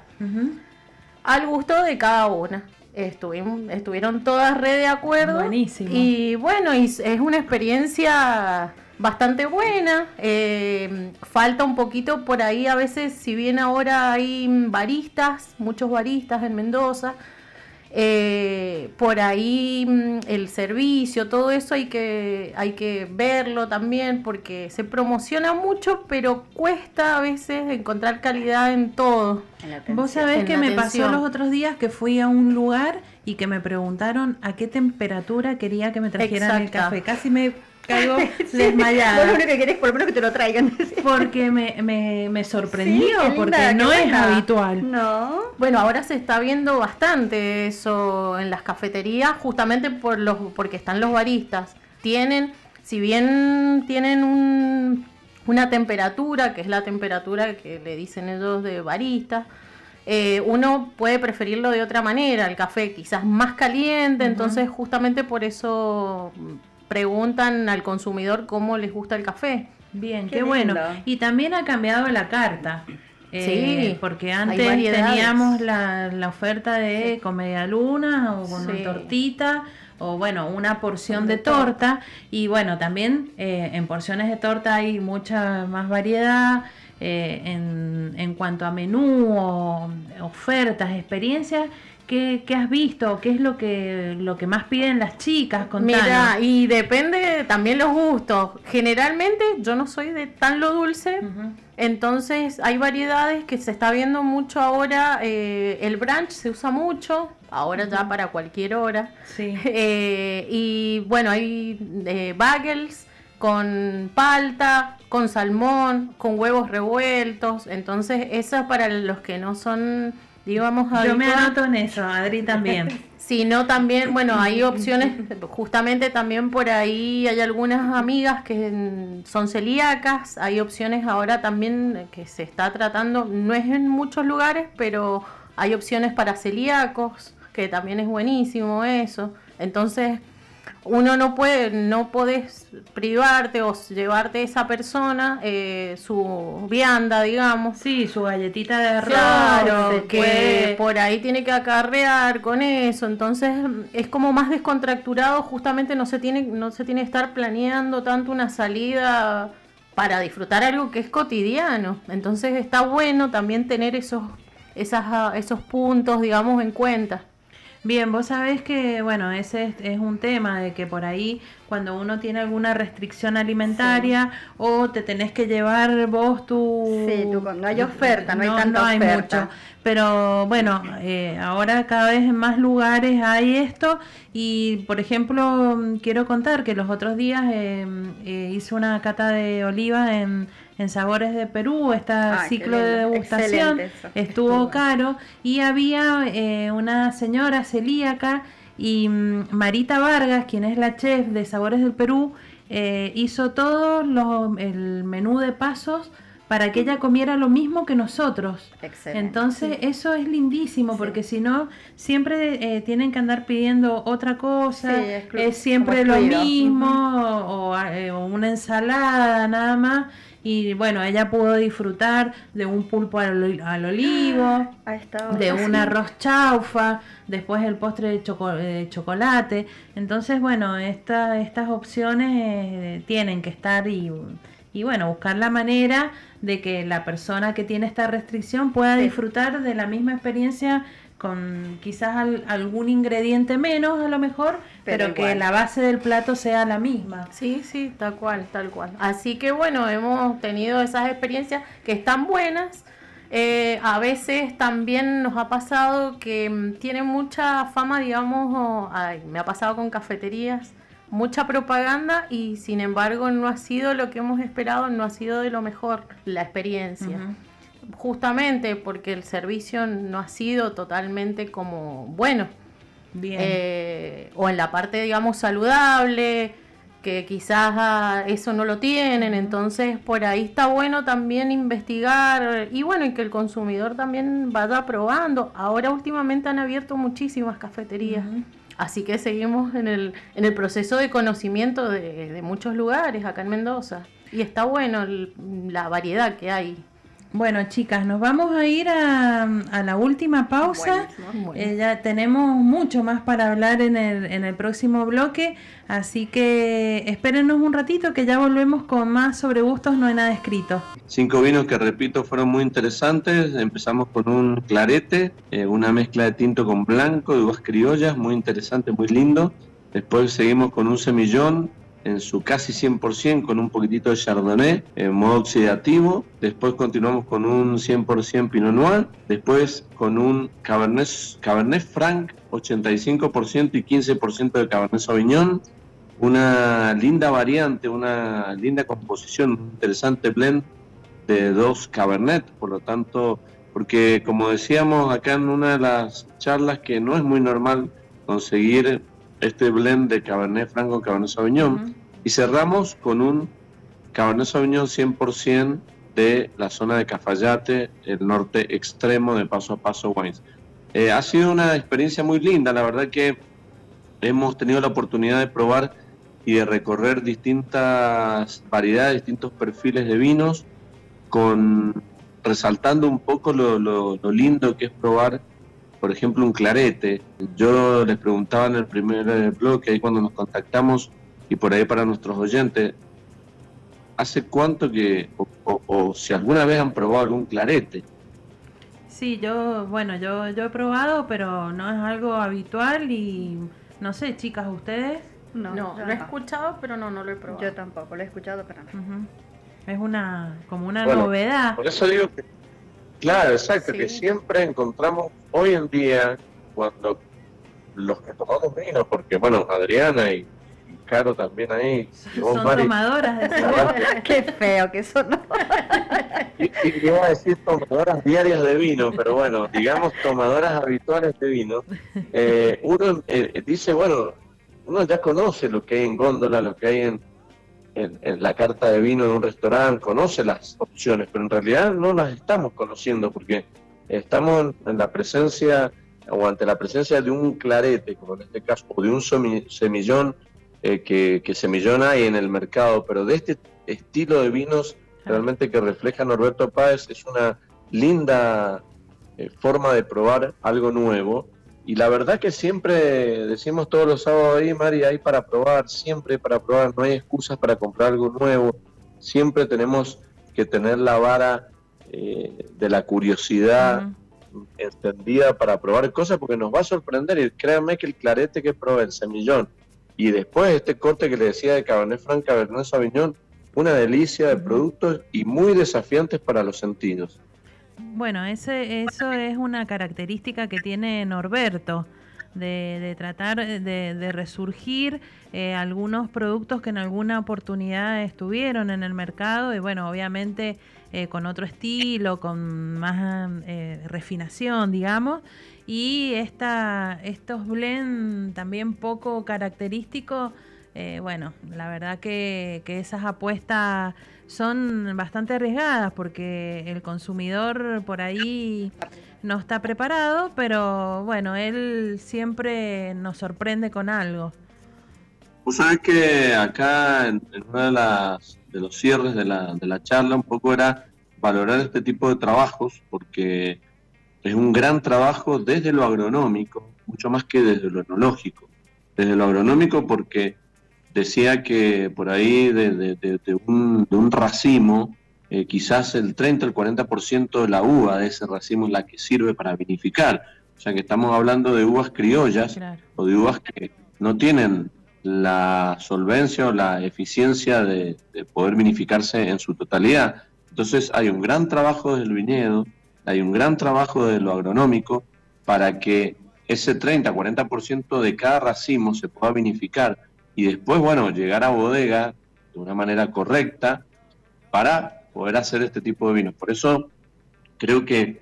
al gusto de cada una. Estuvimos, estuvieron todas re de acuerdo. Buenísimo. Y bueno, es una experiencia bastante buena. Eh, falta un poquito por ahí a veces, si bien ahora hay baristas, muchos baristas en Mendoza, eh, por ahí mm, el servicio, todo eso hay que, hay que verlo también porque se promociona mucho, pero cuesta a veces encontrar calidad en todo. Vos sabés que me pasó los otros días que fui a un lugar y que me preguntaron a qué temperatura quería que me trajeran el café. Casi me caigo desmayada. lo único que querés por lo menos que te lo traigan. porque me, me, me sorprendió, porque no es habitual. No. Bueno, ahora se está viendo bastante eso en las cafeterías, justamente por los porque están los baristas. Tienen, si bien tienen un, una temperatura, que es la temperatura que le dicen ellos de barista, eh, uno puede preferirlo de otra manera, el café quizás más caliente, entonces justamente por eso preguntan al consumidor cómo les gusta el café. Bien, qué, bueno. Y también ha cambiado la carta. Eh, sí, porque antes teníamos la, oferta de con media luna o con una tortita o bueno, una porción de, torta. y bueno, también eh, en porciones de torta hay mucha más variedad eh, en, en cuanto a menú o ofertas, experiencias ¿Qué, has visto? ¿Qué es lo que, lo que más piden las chicas? Mira, y depende también los gustos. Generalmente yo no soy de tan lo dulce, entonces hay variedades que se está viendo mucho ahora. Eh, el brunch se usa mucho, ahora ya para cualquier hora. Sí. Eh, y bueno, hay eh, bagels con palta, con salmón, con huevos revueltos. Entonces, eso es para los que no son digamos Yo me anoto en eso, Adri también. Si no, también, bueno, hay opciones, justamente también por ahí hay algunas amigas que son celíacas, hay opciones ahora también que se está tratando, no es en muchos lugares, pero hay opciones para celíacos, que también es buenísimo eso. Entonces, uno no puede, no podés privarte o llevarte a esa persona eh, su vianda, digamos. Sí, su galletita de arroz. Claro, que por ahí tiene que acarrear con eso. Entonces es como más descontracturado, justamente no se tiene, no se tiene que estar planeando tanto una salida para disfrutar algo que es cotidiano. Entonces está bueno también tener esos, esas, esos puntos, digamos, en cuenta. Bien, vos sabés que, bueno, ese es, un tema de que por ahí cuando uno tiene alguna restricción alimentaria o te tenés que llevar vos tu... Sí, no hay oferta, no, hay tanta no hay Mucho. Pero bueno, eh, ahora cada vez en más lugares hay esto y, por ejemplo, quiero contar que los otros días eh, eh, hice una cata de oliva en en Sabores de Perú, este ciclo de degustación, estuvo caro y había eh, una señora celíaca y mm, Marita Vargas, quien es la chef de Sabores del Perú, eh, hizo todo el menú de pasos para que ella comiera lo mismo que nosotros. Entonces eso es lindísimo porque si no siempre eh, tienen que andar pidiendo otra cosa, es, siempre lo mismo o, una ensalada nada más y bueno, ella pudo disfrutar de un pulpo al, olivo, de un arroz chaufa, después el postre de, chocolate. Entonces, bueno, esta, estas opciones eh, tienen que estar y, y bueno, buscar la manera de que la persona que tiene esta restricción pueda disfrutar de la misma experiencia con quizás algún ingrediente menos a lo mejor, pero, que la base del plato sea la misma. Sí, sí, tal cual, tal cual. Así que bueno, hemos tenido esas experiencias que están buenas. Eh, a veces también nos ha pasado que mm, tiene mucha fama, digamos, me ha pasado con cafeterías, mucha propaganda y sin embargo no ha sido lo que hemos esperado, no ha sido de lo mejor la experiencia justamente porque el servicio no ha sido totalmente como bueno. Bien. Eh, o en la parte, digamos, saludable, que quizás ah, eso no lo tienen, entonces por ahí está bueno también investigar y bueno, y que el consumidor también vaya probando. Ahora últimamente han abierto muchísimas cafeterías. Así que seguimos en el, en el proceso de conocimiento de, muchos lugares acá en Mendoza. Y está bueno la variedad que hay. Bueno, chicas, nos vamos a ir a, la última pausa. Eh, ya tenemos mucho más para hablar en el, en el próximo bloque, así que espérenos un ratito que ya volvemos con más sobre gustos, no hay nada escrito. Cinco vinos que repito fueron muy interesantes. Empezamos con un clarete, eh, una mezcla de tinto con blanco, de uvas criollas, muy interesante, muy lindo. Después seguimos con un semillón, en su casi 100% con un poquitito de Chardonnay en modo oxidativo. Después continuamos con un 100% Pinot Noir. Después con un Cabernet, Cabernet Franc 85% y 15% de Cabernet Sauvignon. Una linda variante, una linda composición, un interesante blend de dos Cabernet. Por lo tanto, porque como decíamos acá en una de las charlas que no es muy normal conseguir este blend de Cabernet Franco Cabernet Sauvignon. Y cerramos con un Cabernet Sauvignon 100% de la zona de Cafayate, el norte extremo de Paso a Paso Wines. Eh, ha sido una experiencia muy linda, la verdad que hemos tenido la oportunidad de probar y de recorrer distintas variedades, distintos perfiles de vinos, con resaltando un poco lo, lo lindo que es probar por ejemplo, un clarete. Yo les preguntaba en el primer eh, bloque, ahí cuando nos contactamos, y por ahí para nuestros oyentes, ¿hace cuánto que, o, si alguna vez han probado algún clarete? Sí, yo, bueno, yo, yo he probado, pero no es algo habitual y no sé, chicas, ¿ustedes? No, no lo he escuchado, pero no, no lo he probado. Yo tampoco, lo he escuchado, pero no. Es una, como una novedad. Por eso digo que Claro, exacto, que siempre encontramos hoy en día, cuando los que tomamos vino, porque bueno, Adriana y, Caro también ahí. Son tomadoras de Qué feo que son. y, y, iba a decir tomadoras diarias de vino, pero bueno, digamos tomadoras habituales de vino. Eh, uno eh, dice, bueno, uno ya conoce lo que hay en góndola, lo que hay en en, la carta de vino en un restaurante, conoce las opciones, pero en realidad no las estamos conociendo porque estamos en la presencia o ante la presencia de un clarete, como en este caso, o de un semillón, eh, que, que, semillón hay en el mercado, pero de este estilo de vinos realmente que refleja Norberto Páez es una linda eh, forma de probar algo nuevo y la verdad que siempre decimos todos los sábados ahí, Mari, hay para probar, siempre para probar, no hay excusas para comprar algo nuevo, siempre tenemos que tener la vara eh, de la curiosidad extendida para probar cosas porque nos va a sorprender. Y créanme que el clarete que probé, el semillón, y después este corte que le decía de Cabernet Franc, Cabernet Sauvignon, una delicia de productos y muy desafiantes para los sentidos. Bueno, ese, eso es una característica que tiene Norberto. De, tratar de, resurgir eh, algunos productos que en alguna oportunidad estuvieron en el mercado y bueno, obviamente eh, con otro estilo, con más eh, refinación, digamos, y esta, estos blend también poco característicos, bueno, la verdad que, que esas apuestas son bastante arriesgadas porque el consumidor por ahí no está preparado, pero bueno, él siempre nos sorprende con algo. Vos sabés que acá en, uno de, de los cierres de la, de la charla un poco era valorar este tipo de trabajos porque es un gran trabajo desde lo agronómico, mucho más que desde lo enológico. Desde lo agronómico porque decía que por ahí de, un, racimo, eh, quizás el 30 o el 40% de la uva de ese racimo es la que sirve para vinificar. O sea que estamos hablando de uvas criollas o de uvas que no tienen la solvencia o la eficiencia de, poder vinificarse en su totalidad. Entonces hay un gran trabajo del viñedo, hay un gran trabajo de lo agronómico para que ese 30-40% de cada racimo se pueda vinificar y después, bueno, llegar a bodega de una manera correcta para poder hacer este tipo de vinos. Por eso creo que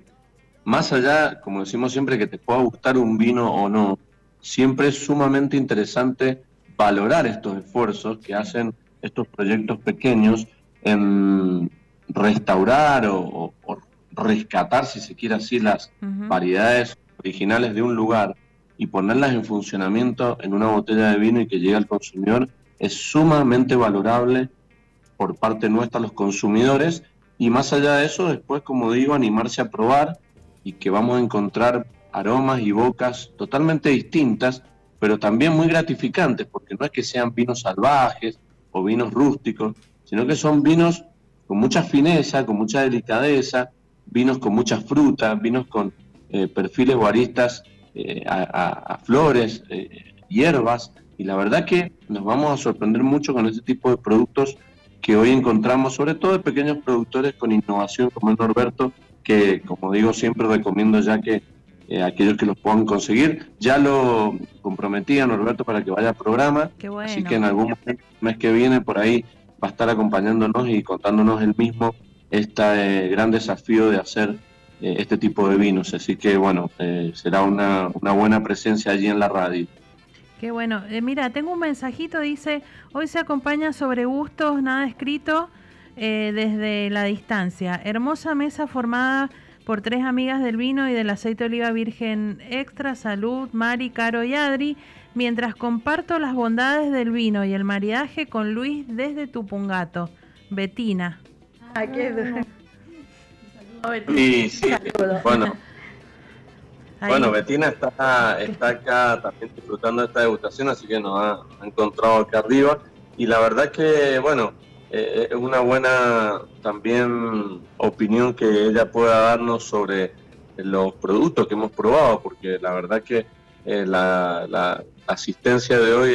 más allá, como decimos siempre, que te pueda gustar un vino o no, siempre es sumamente interesante valorar estos esfuerzos que hacen estos proyectos pequeños en restaurar o, rescatar, si se quiere así, las variedades originales de un lugar y ponerlas en funcionamiento en una botella de vino y que llegue al consumidor es sumamente valorable por parte nuestra los consumidores. Y más allá de eso, después, como digo, animarse a probar y que vamos a encontrar aromas y bocas totalmente distintas, pero también muy gratificantes, porque no es que sean vinos salvajes o vinos rústicos, sino que son vinos con mucha fineza, con mucha delicadeza, vinos con mucha fruta, vinos con eh, perfiles guaristas eh, a, flores, eh, hierbas, y la verdad que nos vamos a sorprender mucho con este tipo de productos que hoy encontramos, sobre todo de pequeños productores con innovación como el Norberto, que como digo siempre recomiendo ya que aquellos que los puedan conseguir, ya lo comprometí a Norberto para que vaya al programa, así que en algún mes que viene por ahí va a estar acompañándonos y contándonos el mismo este gran desafío de hacer eh, este tipo de vinos. Así que bueno, eh, será una, buena presencia allí en la radio. Qué bueno. mira, tengo un mensajito, dice, hoy se acompaña sobre gustos, nada escrito, desde la distancia. Hermosa mesa formada por tres amigas del vino y del aceite de oliva virgen extra, salud, Mari, Caro y Adri, mientras comparto las bondades del vino y el maridaje con Luis desde Tupungato. Betina. Ah, qué Sí, sí, bueno. Bueno, Betina está, está acá también disfrutando de esta degustación, así que nos ha, encontrado acá arriba. Y la verdad que, bueno, eh, es una buena también opinión que ella pueda darnos sobre los productos que hemos probado, porque la verdad que eh, la, asistencia de hoy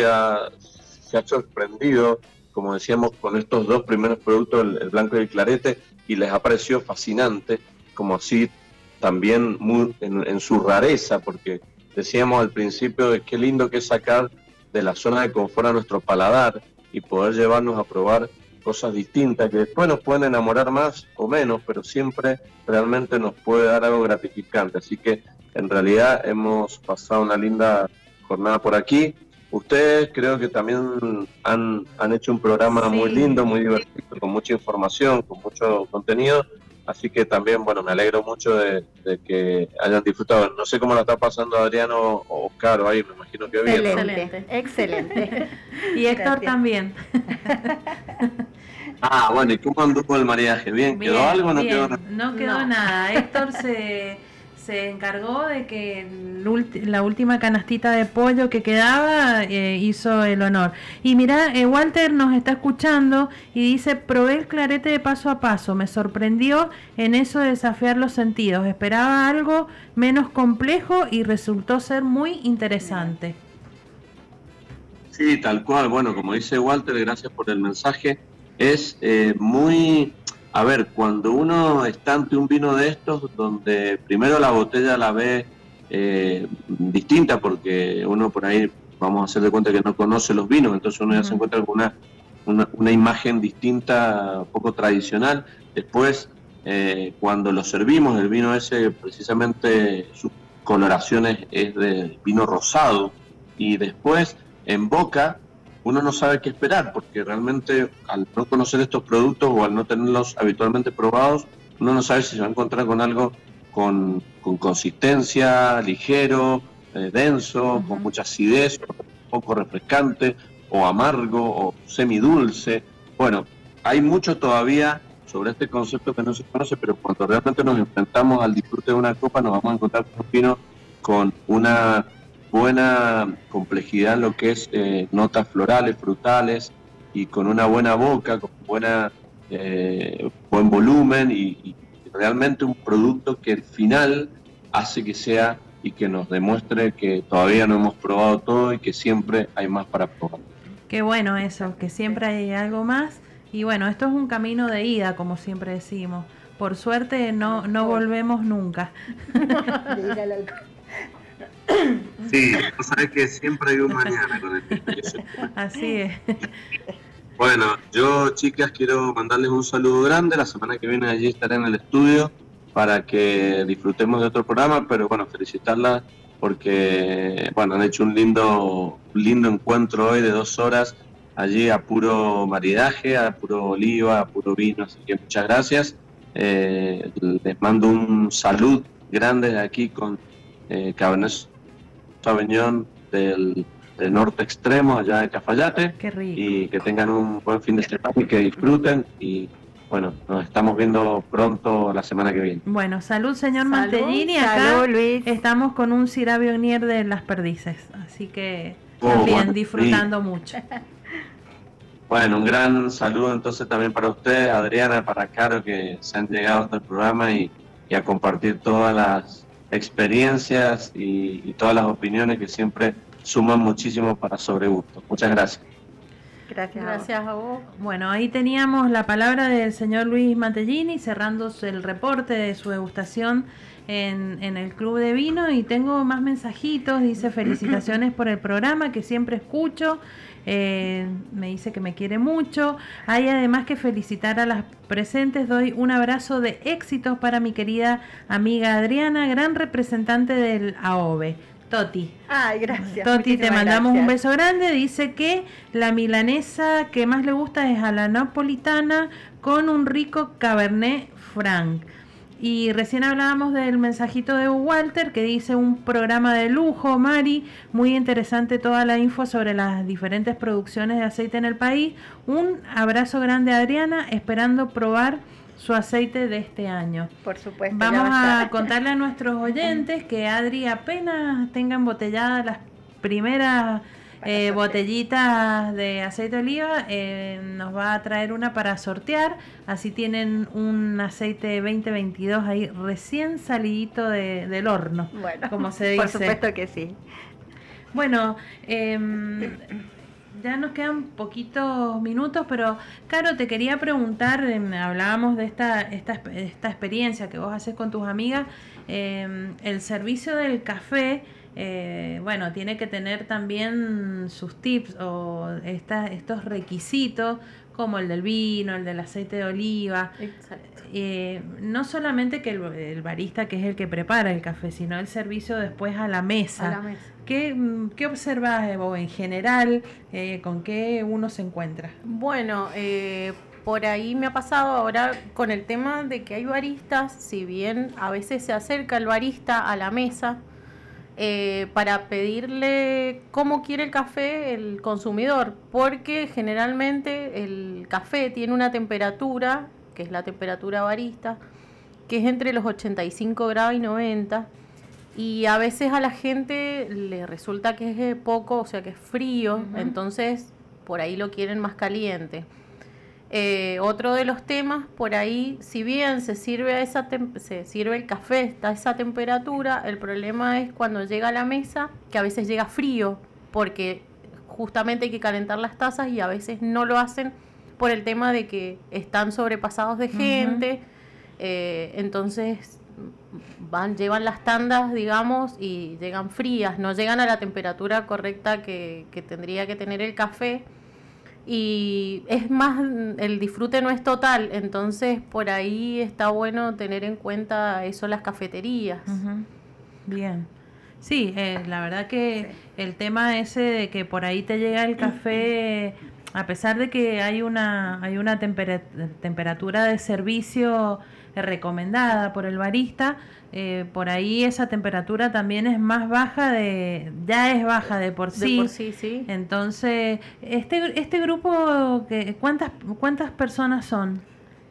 se ha sorprendido, como decíamos, con estos dos primeros productos, el, blanco y el clarete, y les ha parecido fascinante, como así también muy, en, su rareza, porque decíamos al principio de qué lindo que es sacar de la zona de confort a nuestro paladar y poder llevarnos a probar cosas distintas que después nos pueden enamorar más o menos, pero siempre realmente nos puede dar algo gratificante. Así que en realidad hemos pasado una linda jornada por aquí. Ustedes creo que también han, han hecho un programa muy lindo, muy divertido, con mucha información, con mucho contenido. Así que también, bueno, me alegro mucho de, que hayan disfrutado. No sé cómo lo está pasando Adriano o Oscar ahí, me imagino que bien. Excelente, excelente. y Héctor también. ah, bueno, ¿y cómo anduvo el mariaje? ¿Bien? ¿Quedó algo o no quedó nada? No quedó nada. Héctor se se encargó de que la última canastita de pollo que quedaba eh, hizo el honor. Y mira, eh, Walter nos está escuchando y dice, probé el clarete de paso a paso, me sorprendió en eso de desafiar los sentidos, esperaba algo menos complejo y resultó ser muy interesante. Sí, tal cual, bueno, como dice Walter, gracias por el mensaje, es eh, muy a ver, cuando uno está ante un vino de estos, donde primero la botella la ve eh, distinta, porque uno por ahí, vamos a hacer de cuenta que no conoce los vinos, entonces uno ya se encuentra con una, una, imagen distinta, poco tradicional. Después, eh, cuando lo servimos, el vino ese, precisamente sus coloraciones es de vino rosado, y después en boca uno no sabe qué esperar, porque realmente al no conocer estos productos o al no tenerlos habitualmente probados, uno no sabe si se va a encontrar con algo con, consistencia, ligero, eh, denso, con mucha acidez, poco refrescante, o amargo, o semidulce. Bueno, hay mucho todavía sobre este concepto que no se conoce, pero cuando realmente nos enfrentamos al disfrute de una copa, nos vamos a encontrar con un vino con una buena complejidad en lo que es eh, notas florales, frutales y con una buena boca, con buena eh, buen volumen y, realmente un producto que al final hace que sea y que nos demuestre que todavía no hemos probado todo y que siempre hay más para probar. Qué bueno eso, que siempre hay algo más. Y bueno, esto es un camino de ida, como siempre decimos. Por suerte no, no volvemos nunca. Sí, vos sabés que siempre hay un mañana con el Así es. Bueno, yo chicas quiero mandarles un saludo grande. La semana que viene allí estaré en el estudio para que disfrutemos de otro programa, pero bueno, felicitarlas porque bueno, han hecho un lindo, lindo encuentro hoy de dos horas allí a puro maridaje, a puro oliva, a puro vino, así que muchas gracias. Eh, les mando un salud grande de aquí con eh, Cabernet Sauvignon del, norte extremo, allá de Cafayate. Qué rico. Y que tengan un buen fin de semana y que disfruten y bueno, nos estamos viendo pronto la semana que viene. Bueno, salud señor Salud, Mantellini. Acá salud, Luis. estamos con un Cirabio Nier de las perdices, así que Oh, también bueno, disfrutando mucho. Bueno, un gran saludo entonces también para usted, Adriana, para Caro, que se han llegado hasta el programa y, y a compartir todas las experiencias y, y todas las opiniones que siempre suman muchísimo para Sobre Gusto. Muchas gracias. Gracias. Gracias a vos. Bueno, ahí teníamos la palabra del señor Luis Mantellini cerrando el reporte de su degustación en, en el Club de Vino y tengo más mensajitos, dice felicitaciones por el programa que siempre escucho, eh, me dice que me quiere mucho, hay además que felicitar a las presentes, doy un abrazo de éxitos para mi querida amiga Adriana, gran representante del AOVE. Toti, Ay, gracias. Toti, te mandamos un beso grande. Dice que la milanesa que más le gusta es a la napolitana con un rico cabernet franc. Y recién hablábamos del mensajito de Walter que dice un programa de lujo, Mari, muy interesante toda la info sobre las diferentes producciones de aceite en el país. Un abrazo grande a Adriana, esperando probar su aceite de este año. Por supuesto. Vamos va a estar. contarle a nuestros oyentes que Adri apenas tenga embotelladas las primeras eh, botellitas de aceite de oliva, eh, nos va a traer una para sortear. Así tienen un aceite 2022 ahí recién salidito de- del horno, Bueno, como se Por dice. supuesto que sí. Bueno, em, ya nos quedan poquitos minutos, pero Caro, te quería preguntar, em, hablábamos de esta, esta, esta experiencia que vos haces con tus amigas, em, el servicio del café, eh, bueno, tiene que tener también sus tips o esta- estos requisitos como el del vino, el del aceite de oliva. Eh, no solamente que el, el barista, que es el que prepara el café, sino el servicio después a la mesa. A la mesa. ¿Qué, mm, qué observas eh, vos en general? eh, ¿Con qué uno se encuentra? Bueno, eh, por ahí me ha pasado ahora con el tema de que hay baristas, si bien a veces se acerca el barista a la mesa eh, para pedirle cómo quiere el café el consumidor, porque generalmente el café tiene una temperatura, que es la temperatura barista, que es entre los 85 grados y 90. Y a veces a la gente le resulta que es poco, o sea que es frío, entonces por ahí lo quieren más caliente. Eh, otro de los temas, por ahí, si bien se sirve, a esa se sirve el café está a esa temperatura, el problema es cuando llega a la mesa, que a veces llega frío, porque justamente hay que calentar las tazas y a veces no lo hacen por el tema de que están sobrepasados de gente, eh, entonces van, llevan las tandas, digamos, y llegan frías, no llegan a la temperatura correcta que, que tendría que tener el café. Y es más, el disfrute no es total, entonces por ahí está bueno tener en cuenta eso las cafeterías. Bien. Sí, eh, la verdad que el tema ese de que por ahí te llega el café, a pesar de que hay una, hay una tempera- temperatura de servicio recomendada por el barista, eh, por ahí esa temperatura también es más baja de, ya es baja de por De sí. por sí, sí. Entonces, este, este grupo, que, ¿cuántas, ¿cuántas personas son?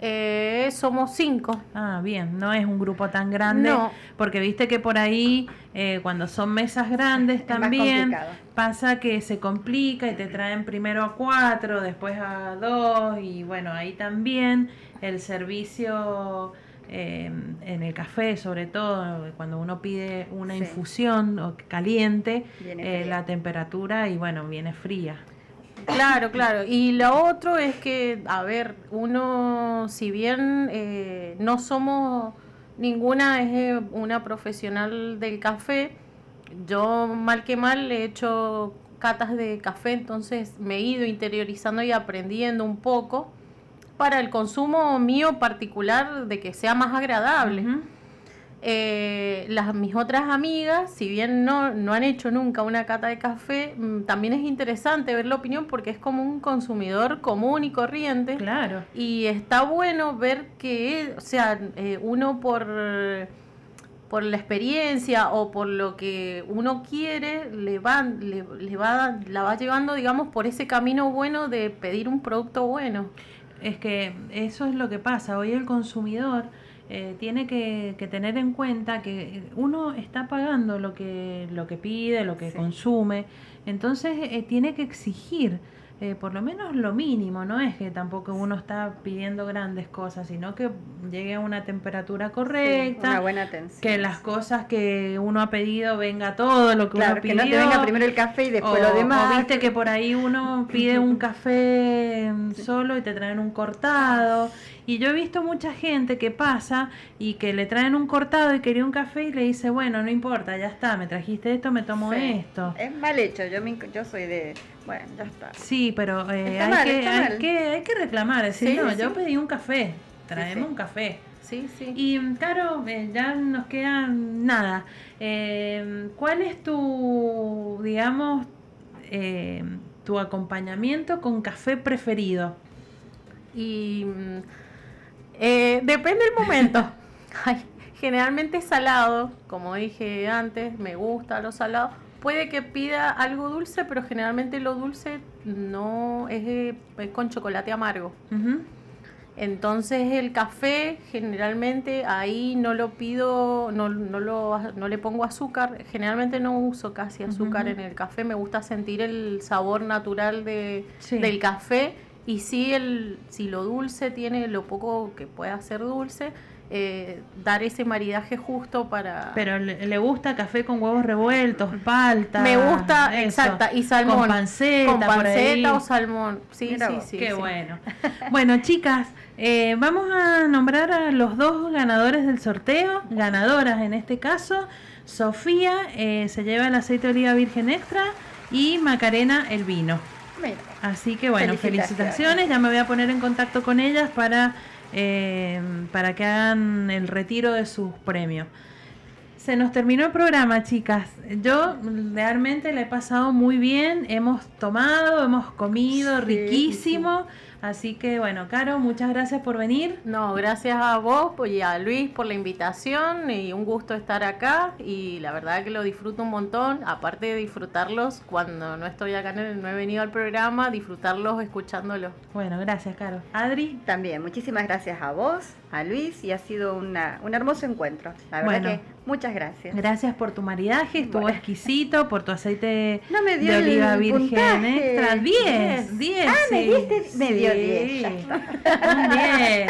Eh, somos cinco. Ah, bien, no es un grupo tan grande, No. porque viste que por ahí, eh, cuando son mesas grandes también, pasa que se complica y te traen primero a cuatro, después a dos, y bueno, ahí también el servicio eh, en el café, sobre todo, cuando uno pide una Sí. infusión o caliente, eh, la temperatura y bueno, viene fría. Claro, claro. Y lo otro es que, a ver, uno, si bien eh, no somos, ninguna es eh, una profesional del café, yo mal que mal he hecho catas de café, entonces me he ido interiorizando y aprendiendo un poco para el consumo mío particular de que sea más agradable. Eh, las mis otras amigas, si bien no, no han hecho nunca una cata de café, mm, también es interesante ver la opinión porque es como un consumidor común y corriente. Claro. Y está bueno ver que, o sea, eh, uno por, por la experiencia o por lo que uno quiere, le va, le, le va, la va llevando, digamos, por ese camino bueno de pedir un producto bueno. Es que eso es lo que pasa. Hoy el consumidor eh, tiene que, tener en cuenta que uno está pagando lo que, lo que pide, lo que consume, entonces eh, tiene que exigir eh, por lo menos lo mínimo, no es que tampoco uno está pidiendo grandes cosas, sino que llegue a una temperatura correcta, una buena atención. que las cosas que uno ha pedido venga todo lo que uno pidió. que no te venga primero el café y después lo demás. O viste que por ahí uno pide un café solo y te traen un cortado. Y yo he visto mucha gente que pasa y que le traen un cortado y quería un café y le dice, bueno, no importa, ya está, me trajiste esto, me tomo esto. Es mal hecho, yo, yo soy de bueno, ya está. Sí, pero eh, hay, que, hay, que, hay, que, reclamar, decir, no, yo pedí un café, traemos un café. Sí, sí. Y claro, eh, ya nos queda nada. Eh, ¿Cuál es tu, digamos, tu acompañamiento con café preferido? Y mm, depende del momento. generalmente salado, como dije antes, me gusta lo salado. Puede que pida algo dulce, pero generalmente lo dulce no es, con chocolate amargo. Entonces el café generalmente ahí no lo pido, no, no, lo, no le pongo azúcar, generalmente no uso casi azúcar en el café, me gusta sentir el sabor natural de, del café y si, el, si lo dulce tiene lo poco que pueda ser dulce, eh, dar ese maridaje justo para... Pero le, gusta café con huevos revueltos, palta. Me gusta, exacta, y salmón. Con panceta, con panceta o salmón. Sí, sí, sí. Qué bueno. bueno, chicas, eh, vamos a nombrar a los dos ganadores del sorteo, ganadoras en este caso. Sofía eh, se lleva el aceite de oliva virgen extra y Macarena el vino. Así que bueno, felicitaciones. Ya me voy a poner en contacto con ellas para eh, para que hagan el retiro de sus premios. Se nos terminó el programa, chicas. Yo realmente le he pasado muy bien. Hemos tomado, hemos comido riquísimo. Así que bueno, Caro, muchas gracias por venir. No, gracias a vos y a Luis por la invitación y un gusto estar acá y la verdad que lo disfruto un montón, aparte de disfrutarlos cuando no estoy acá, no he venido al programa, disfrutarlos escuchándolos. Bueno, gracias, Caro. Adri. También, muchísimas gracias a vos, a Luis y ha sido una, un hermoso encuentro. La verdad que muchas gracias. Gracias por tu maridaje, estuvo exquisito, por tu aceite de oliva virgen extra. 10, 10. Ah, me diste, me dio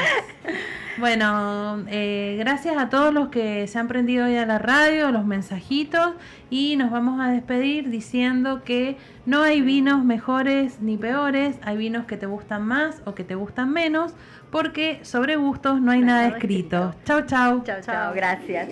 Bueno, eh, gracias a todos los que se han prendido hoy a la radio, los mensajitos, y nos vamos a despedir diciendo que no hay vinos mejores ni peores, hay vinos que te gustan más o que te gustan menos, porque sobre gustos no hay nada escrito. Chau, chau. Chau, chau, gracias.